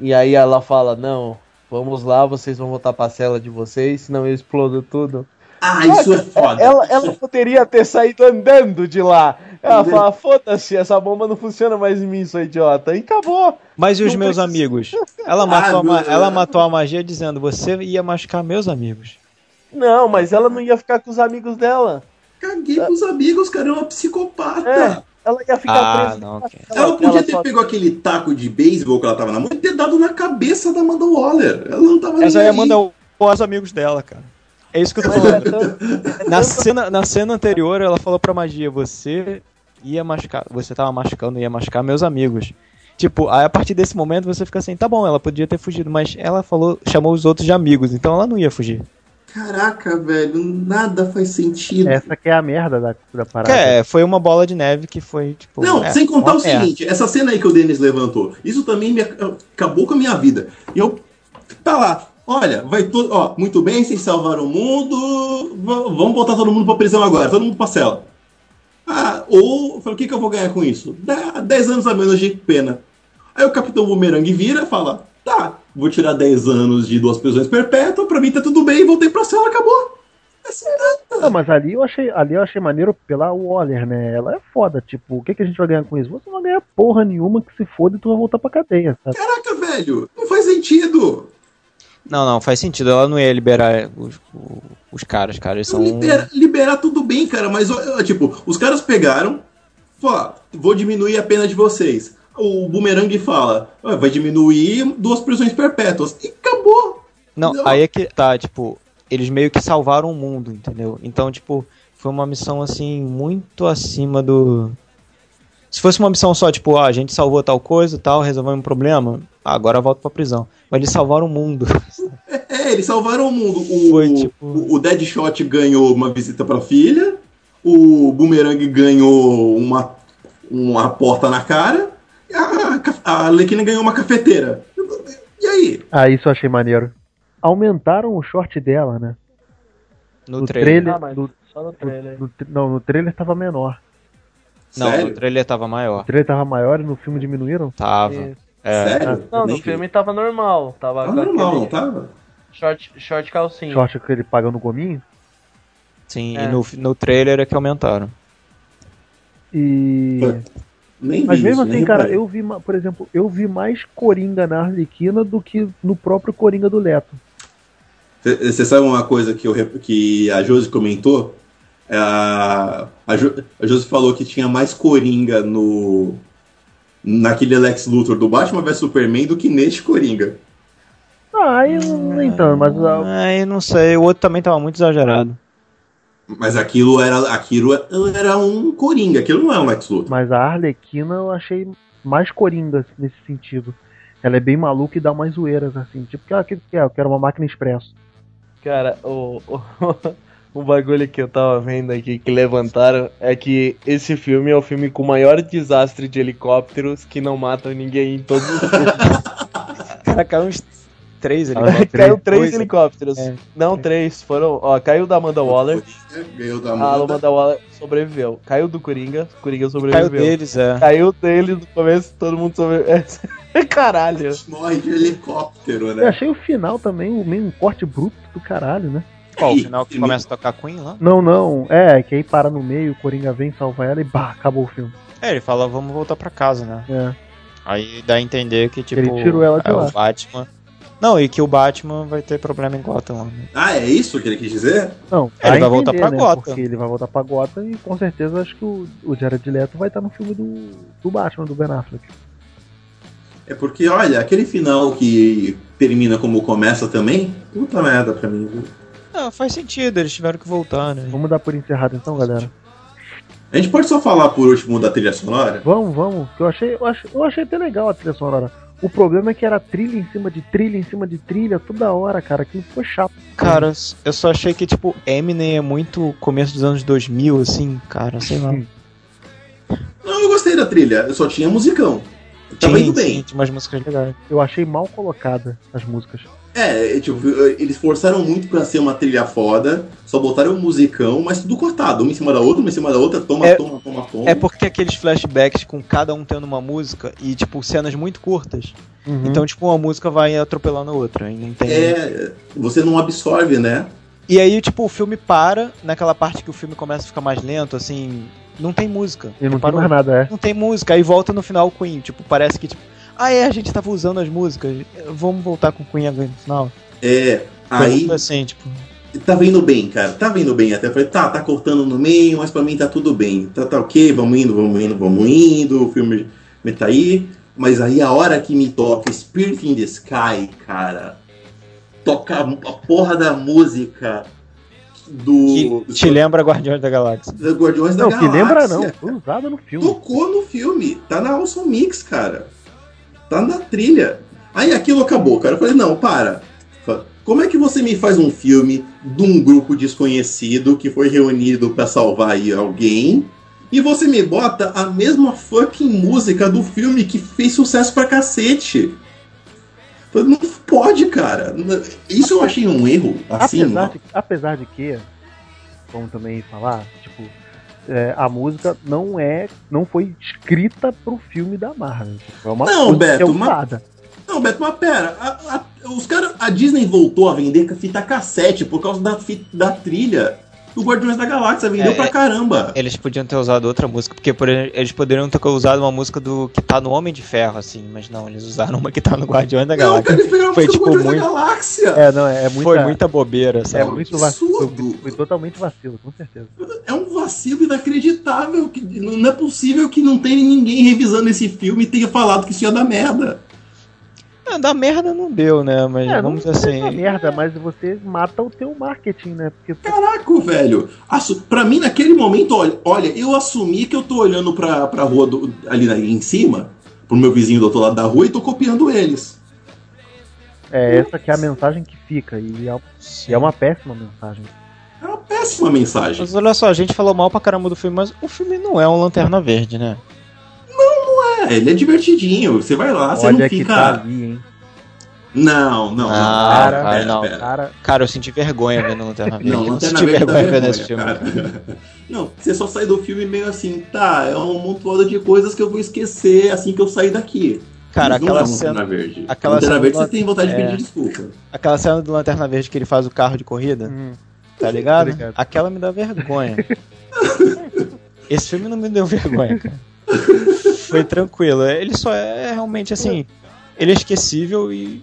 E aí ela fala: Não, vamos lá, vocês vão voltar pra cela de vocês, senão eu explodo tudo. Ah, isso é foda. Ela, ela poderia ter saído andando de lá. Ela fala: Foda-se, essa bomba não funciona mais em mim, sou idiota. E acabou. Mas e os Não meus precisa- amigos? [LAUGHS] Ela matou, Ah, a ma- meu- ela matou a magia dizendo: você ia machucar meus amigos. Não, mas ela não ia ficar com os amigos dela. Caguei pros amigos, cara, é uma psicopata. É, ela ia ficar Ah, presa. não, ok. Ela podia ter só- pego aquele taco de beisebol que ela tava na mão e ter dado na cabeça da Amanda Waller. Ela não tava Essa nem aí aí. manda os amigos dela, cara. É isso que eu tô falando. Na cena, na cena anterior, ela falou pra magia: você ia machucar, você tava machucando, ia machucar meus amigos. Tipo, aí a partir desse momento você fica assim, tá bom, ela podia ter fugido, mas ela falou, chamou os outros de amigos, então ela não ia fugir. Caraca, velho, nada faz sentido. Essa que é a merda da, da parada. É, foi uma bola de neve que foi, tipo. Não, é, sem contar o merda. seguinte, essa cena aí que o Denis levantou, isso também me ac- acabou com a minha vida. E eu, tá lá, olha, vai todo, ó, muito bem, vocês salvaram o mundo, v- vamos botar todo mundo pra prisão agora, todo mundo pra cela. Ah, ou, falei, o que, que eu vou ganhar com isso? Dá 10 anos a menos de pena. Aí o Capitão Boomerang vira e fala, tá, vou tirar 10 anos de duas prisões perpétuas, pra mim tá tudo bem, voltei pra cela, acabou. Assim, Não, mas ali eu achei, ali eu achei maneiro pela Waller, né? Ela é foda, tipo, o que, que a gente vai ganhar com isso? Você não vai ganhar porra nenhuma que se foda e tu vai voltar pra cadeia, sabe? Caraca, velho, não faz sentido. Não, não, faz sentido. Ela não ia liberar os, os caras, cara. Eles são. Libera- liberar tudo bem, cara, mas tipo, os caras pegaram, fala, vou diminuir a pena de vocês. O Boomerang fala, "Ah, vai diminuir duas prisões perpétuas. E acabou. Não, Não. aí é que tá, tipo, eles meio que salvaram o mundo, entendeu? Então, tipo, foi uma missão assim muito acima do. Se fosse uma missão só, tipo, ah, a gente salvou tal coisa, tal, resolveu um problema, ah, agora volta pra prisão. Mas eles salvaram o mundo. É, eles salvaram o mundo. O, Foi, tipo- o, o Deadshot ganhou uma visita pra filha, o Boomerang ganhou uma, uma porta na cara, a, Arlequina ganhou uma cafeteira. E aí? Ah, isso eu achei maneiro. Aumentaram o short dela, né? No, No trailer. trailer- Ah, mas do- só no trailer. No, não, no trailer tava menor. Não, Sério? no trailer tava O maior. trailer tava maior e no filme diminuíram? Tava. Isso. É. Sério? Não, Nem no filme tava normal. Tava normal, não aquele tava? short, short calcinha. Short que ele paga no gominho. Sim, É. e no, no trailer é que aumentaram. E. Nem Mas vi mesmo isso, nem assim, cara, reparei. eu vi, por exemplo, eu vi mais Coringa na Arlequina do que no próprio Coringa do Leto. Você sabe uma coisa que, eu, que a Josi comentou? É A, a, Jo- a Josi falou que tinha mais Coringa no naquele Lex Luthor do Batman vs Superman do que neste Coringa. Ah, eu nem tanto, mas ah, Aí não sei, o outro também tava muito exagerado. Mas aquilo era, aquilo era um Coringa, aquilo não é um Lex Luthor. Mas a Arlequina eu achei mais coringa nesse sentido. Ela é bem maluca e dá umas zoeiras, assim. Tipo, que ela que que é? Eu quero uma máquina expresso. Cara, o, o, [LAUGHS] o bagulho que eu tava vendo aqui que levantaram é que esse filme é o filme com o maior desastre de helicópteros que não matam ninguém em todos os filmes. [LAUGHS] Cara, caiu uns três. Ah, Caiu três dois. helicópteros. É. Não, três. Foram. Ó, caiu da Amanda Waller. Ganhou da A Amanda. Amanda Waller sobreviveu. Caiu do Coringa. Coringa Caiu sobreviveu. deles, é. Caiu dele no começo, todo mundo sobreviveu. [LAUGHS] Caralho. Morre de helicóptero, Eu né? achei o final também meio um corte bruto do caralho, né? Qual, o final que começa a tocar Queen lá? Não, não. É, que aí para no meio, o Coringa vem salvar ela e bah, acabou o filme. É, ele fala, vamos voltar pra casa, né? É. Aí dá a entender que, tipo, Ele tirou ela de é lá. o Batman... Não, e que o Batman vai ter problema em Gotham. né? Ah, é isso que ele quis dizer? Não, É, ele vai voltar pra né? Gotham. Porque ele vai voltar pra Gotham e com certeza acho que o, o Jared Leto vai estar no filme do, do Batman, do Ben Affleck. É porque, olha, aquele final que termina como começa também, puta merda pra mim. viu? Não, faz sentido, eles tiveram que voltar, né? Vamos dar por encerrado então, galera? A gente pode só falar por último da trilha sonora? Vamos, vamos. Que eu achei, eu achei, eu achei até legal a trilha sonora. O problema é que era trilha em cima de trilha em cima de trilha toda hora, cara. Aquilo ficou chato. Cara, eu só achei que, tipo, Eminem é muito começo dos anos 2000, assim, cara, sei lá. Não, eu gostei da trilha, eu só tinha musicão. Tava Sim, indo bem. sim, tinha umas músicas legais. Eu achei mal colocada as músicas. É, tipo, eles forçaram muito pra ser uma trilha foda, só botaram um musicão, mas tudo cortado, uma em cima da outra, uma em cima da outra, toma, É- toma, toma, toma. É porque aqueles flashbacks com cada um tendo uma música e, tipo, cenas muito curtas. Uhum. Então, tipo, uma música vai atropelando a outra. E, não tem... É, você não absorve, né? e aí, tipo, o filme para naquela parte que o filme começa a ficar mais lento, assim. Não tem música. e não tem Reparou? mais nada, é. Não tem música. Aí volta no final o Queen. Tipo, parece que, tipo, ah, é, a gente tava usando as músicas. Vamos voltar com o Queen agora no final. É, aí assim, tipo. tava indo bem, cara, tava indo bem. Até falei, tá, tá cortando no meio, mas pra mim tá tudo bem. Tá, tá ok, vamos indo, vamos indo, vamos indo, o filme me tá aí. Mas aí a hora que me toca Spirit in the Sky, cara, toca a porra da música. do. Que te lembra Guardiões da Galáxia. Guardiões da Não, que Galáxia. lembra não, foi usado no filme. Tocou no filme. Tá na Awesome Mix, cara. Tá na trilha. Aí aquilo acabou, cara. Eu falei, não, para. Como é que você me faz um filme de um grupo desconhecido que foi reunido pra salvar aí alguém e você me bota a mesma fucking música do filme que fez sucesso pra cacete? Não pode, cara. Isso eu achei um erro. Assim, apesar, de, apesar de que, vamos também falar, tipo, é, a música não é, não foi escrita pro filme da Marvel. É uma Não, coisa Beto, é usada. Não, Beto, mas pera, a, a- os cara, a Disney voltou a vender fita cassete por causa da, fi- da trilha do Guardiões da Galáxia, vendeu É, pra é- caramba. Eles podiam ter usado outra música, porque por eles poderiam ter usado uma música do que tá no Homem de Ferro, assim, mas não, eles usaram uma que tá no Guardiões da Não, Galáxia. cara, eles pegaram a Foi, música do tipo, Guardiões da muito- Galáxia. É, não, é, é muita, Foi muita bobeira, é sabe? muito vacilo. Foi, foi totalmente vacilo, com certeza. É um vacilo inacreditável. Que, não é possível que não tenha ninguém revisando esse filme e tenha falado que isso ia dar merda. Ah, da merda não deu, né? Mas É, vamos não assim. merda, mas você mata o teu marketing, né? Porque Caraca, velho. Assu- Pra mim, naquele momento, olha, olha, eu assumi que eu tô olhando pra, pra rua do- ali em cima, pro meu vizinho do outro lado da rua, e tô copiando eles. é essa que é a mensagem que fica. E é, e é uma péssima mensagem. É uma péssima mensagem. Mas olha só, a gente falou mal pra caramba do filme, mas o filme não é um Lanterna Verde, né? É, ele é divertidinho. Você vai lá, você não fica. tá ali? Não, não, não. Ah, Pera, cara, pera, não. pera. Cara, Cara, eu senti vergonha vendo Lanterna Verde. Não, eu não Lanterna Verde dá vergonha vendo vergonha, esse filme. cara. Não, você só sai do filme meio assim, tá, é um montoado de coisas que eu vou esquecer assim que eu sair daqui. Cara, não aquela é cena, Verde. aquela Lanterna cena Verde do- você tem vontade de é. pedir desculpa. aquela cena do Lanterna Verde que ele faz o carro de corrida, hum, tá ligado? Tô ligado. Aquela me dá vergonha. [LAUGHS] Esse filme não me deu vergonha, cara. [LAUGHS] Foi tranquilo. Ele só é realmente assim. Ele é esquecível e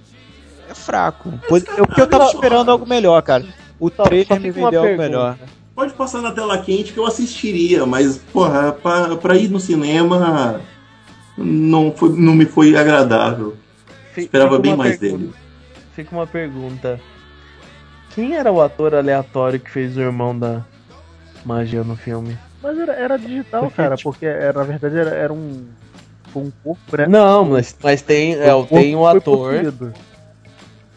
é fraco. Eu- Porque eu tava esperando algo melhor, cara. O trailer me fica uma vendeu algo pergunta. melhor. Pode passar na tela quente que eu assistiria, mas, porra, pra, pra ir no cinema não, foi, não me foi agradável. Fi- Esperava fica bem mais pergunta- dele. Fica uma pergunta. Quem era o ator aleatório que fez o irmão da magia no filme? Mas era, era digital, Porque, cara, tipo- porque era, na verdade era, era um. Foi um corpo, né? Não, mas, mas tem, é, O tem um ator. possuído.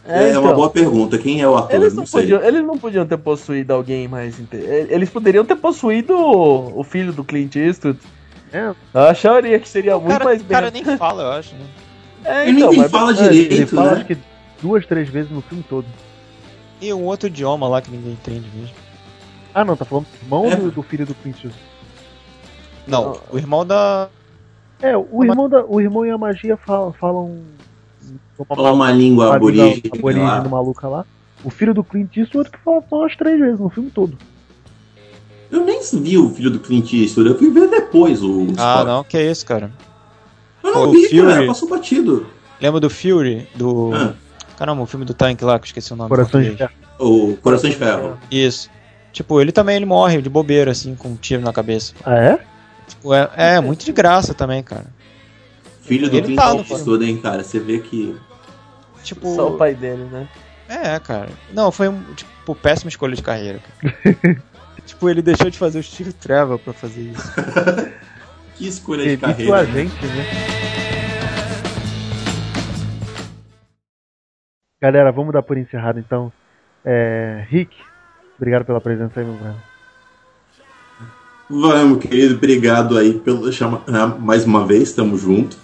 É, então. uma boa pergunta. Quem é o ator? Eles não não, sei. podiam, eles não podiam ter possuído alguém mais. Eles poderiam ter possuído o o filho do Clint Eastwood. É, Eu acharia que seria O muito cara, mais o bem. cara nem fala, eu acho, né? É, Ele nem tem mas- fala é, direito, ele fala né? acho que duas, três vezes no filme todo. E um outro idioma lá que ninguém entende mesmo. Ah, não, tá falando do irmão É. do, do filho do Clint Eastwood. Não, o irmão da. É, o irmão, da, o irmão e a magia falam. falam Falar uma língua uma língua aborígene. aborígene lá. maluca lá. O filho do Clint Eastwood que fala só umas três vezes no filme todo. Eu nem vi o filho do Clint Eastwood, eu fui ver depois o Ah, Scott. não, que é isso, cara. Eu não O vi, Fury. cara, passou batido. Lembra do Fury? Do. Ah, Caramba, o filme do Tank lá, que eu esqueci o nome. em Corações de ferro. o Coração de Ferro. Isso. Tipo, ele também ele morre de bobeira, assim, com um tiro na cabeça. Ah, é? Tipo, é, é muito de graça também, cara. Filho do Clint tá Eastwood, hein, cara. Você vê que. Tipo. Só o pai dele, né? É, cara. Não, foi um, tipo, péssima escolha de carreira. cara. [LAUGHS] tipo, ele deixou de fazer o Steve Trevor pra fazer isso. [LAUGHS] Que escolha de Evite o carreira. agente, né? Galera, vamos dar por encerrado então. É, Rick, obrigado pela presença aí, meu brother. Vamos, querido, obrigado aí pelo chama... ah, mais uma vez, tamo junto.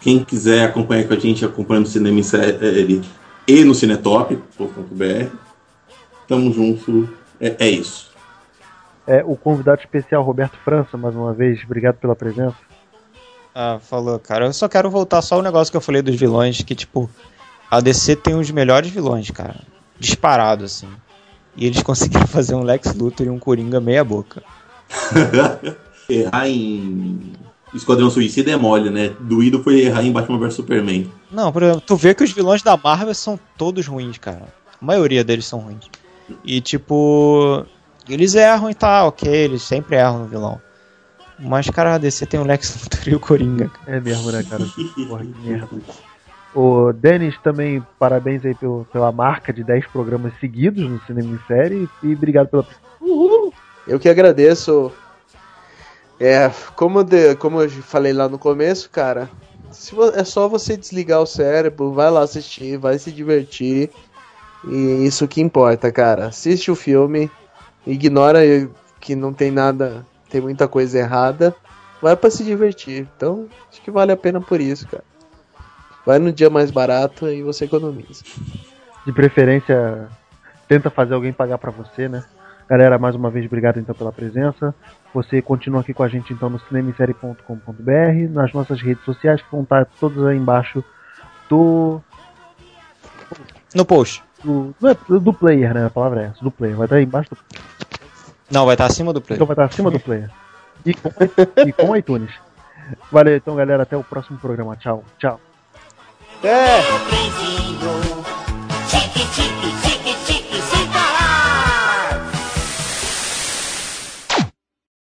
Quem quiser acompanhar com a gente, acompanha no Cinema em Série e no cinetop.com.br. Tamo junto. É, é isso. É, o convidado especial Roberto França, mais uma vez, obrigado pela presença. Ah, falou, cara. Eu só quero voltar só o negócio que eu falei dos vilões, que, tipo, a DC tem os melhores vilões, cara. Disparado, assim. E eles conseguiram [LAUGHS] fazer um Lex Luthor e um Coringa meia boca. [LAUGHS] Errar em Esquadrão Suicida é mole, né? Doído foi errar em Batman vs Superman. Não, por exemplo, tu vê que os vilões da Marvel são todos ruins, cara. A maioria deles são ruins. E tipo, eles erram e tal, ok, eles sempre erram no vilão. Mas, cara, a DC tem o Lex [LAUGHS] Luthor e o Coringa. cara. É mesmo, né, cara? Porra, que merda. O Denis também, parabéns aí pelo, pela marca de 10 programas seguidos no Cinema em Série e obrigado pela. Eu que agradeço. É, como, de- como eu falei lá no começo, cara, se vo- é só você desligar o cérebro, vai lá assistir, vai se divertir. E isso que importa, cara. Assiste o filme, ignora que não tem nada, tem muita coisa errada, vai pra se divertir. Então, acho que vale a pena por isso, cara. Vai no dia mais barato e você economiza. De preferência, tenta fazer alguém pagar pra você, né? Galera, mais uma vez, obrigado então pela presença. Você continua aqui com a gente então no cinemissérie.com.br, nas nossas redes sociais, que vão estar todas aí embaixo do. No post. do, é, do player, né? A palavra é essa, do player. Vai estar aí embaixo do Não, vai estar acima do play. Então vai estar acima do player. E com, e com iTunes. Valeu então, galera. Até o próximo programa. Tchau. Tchau. É!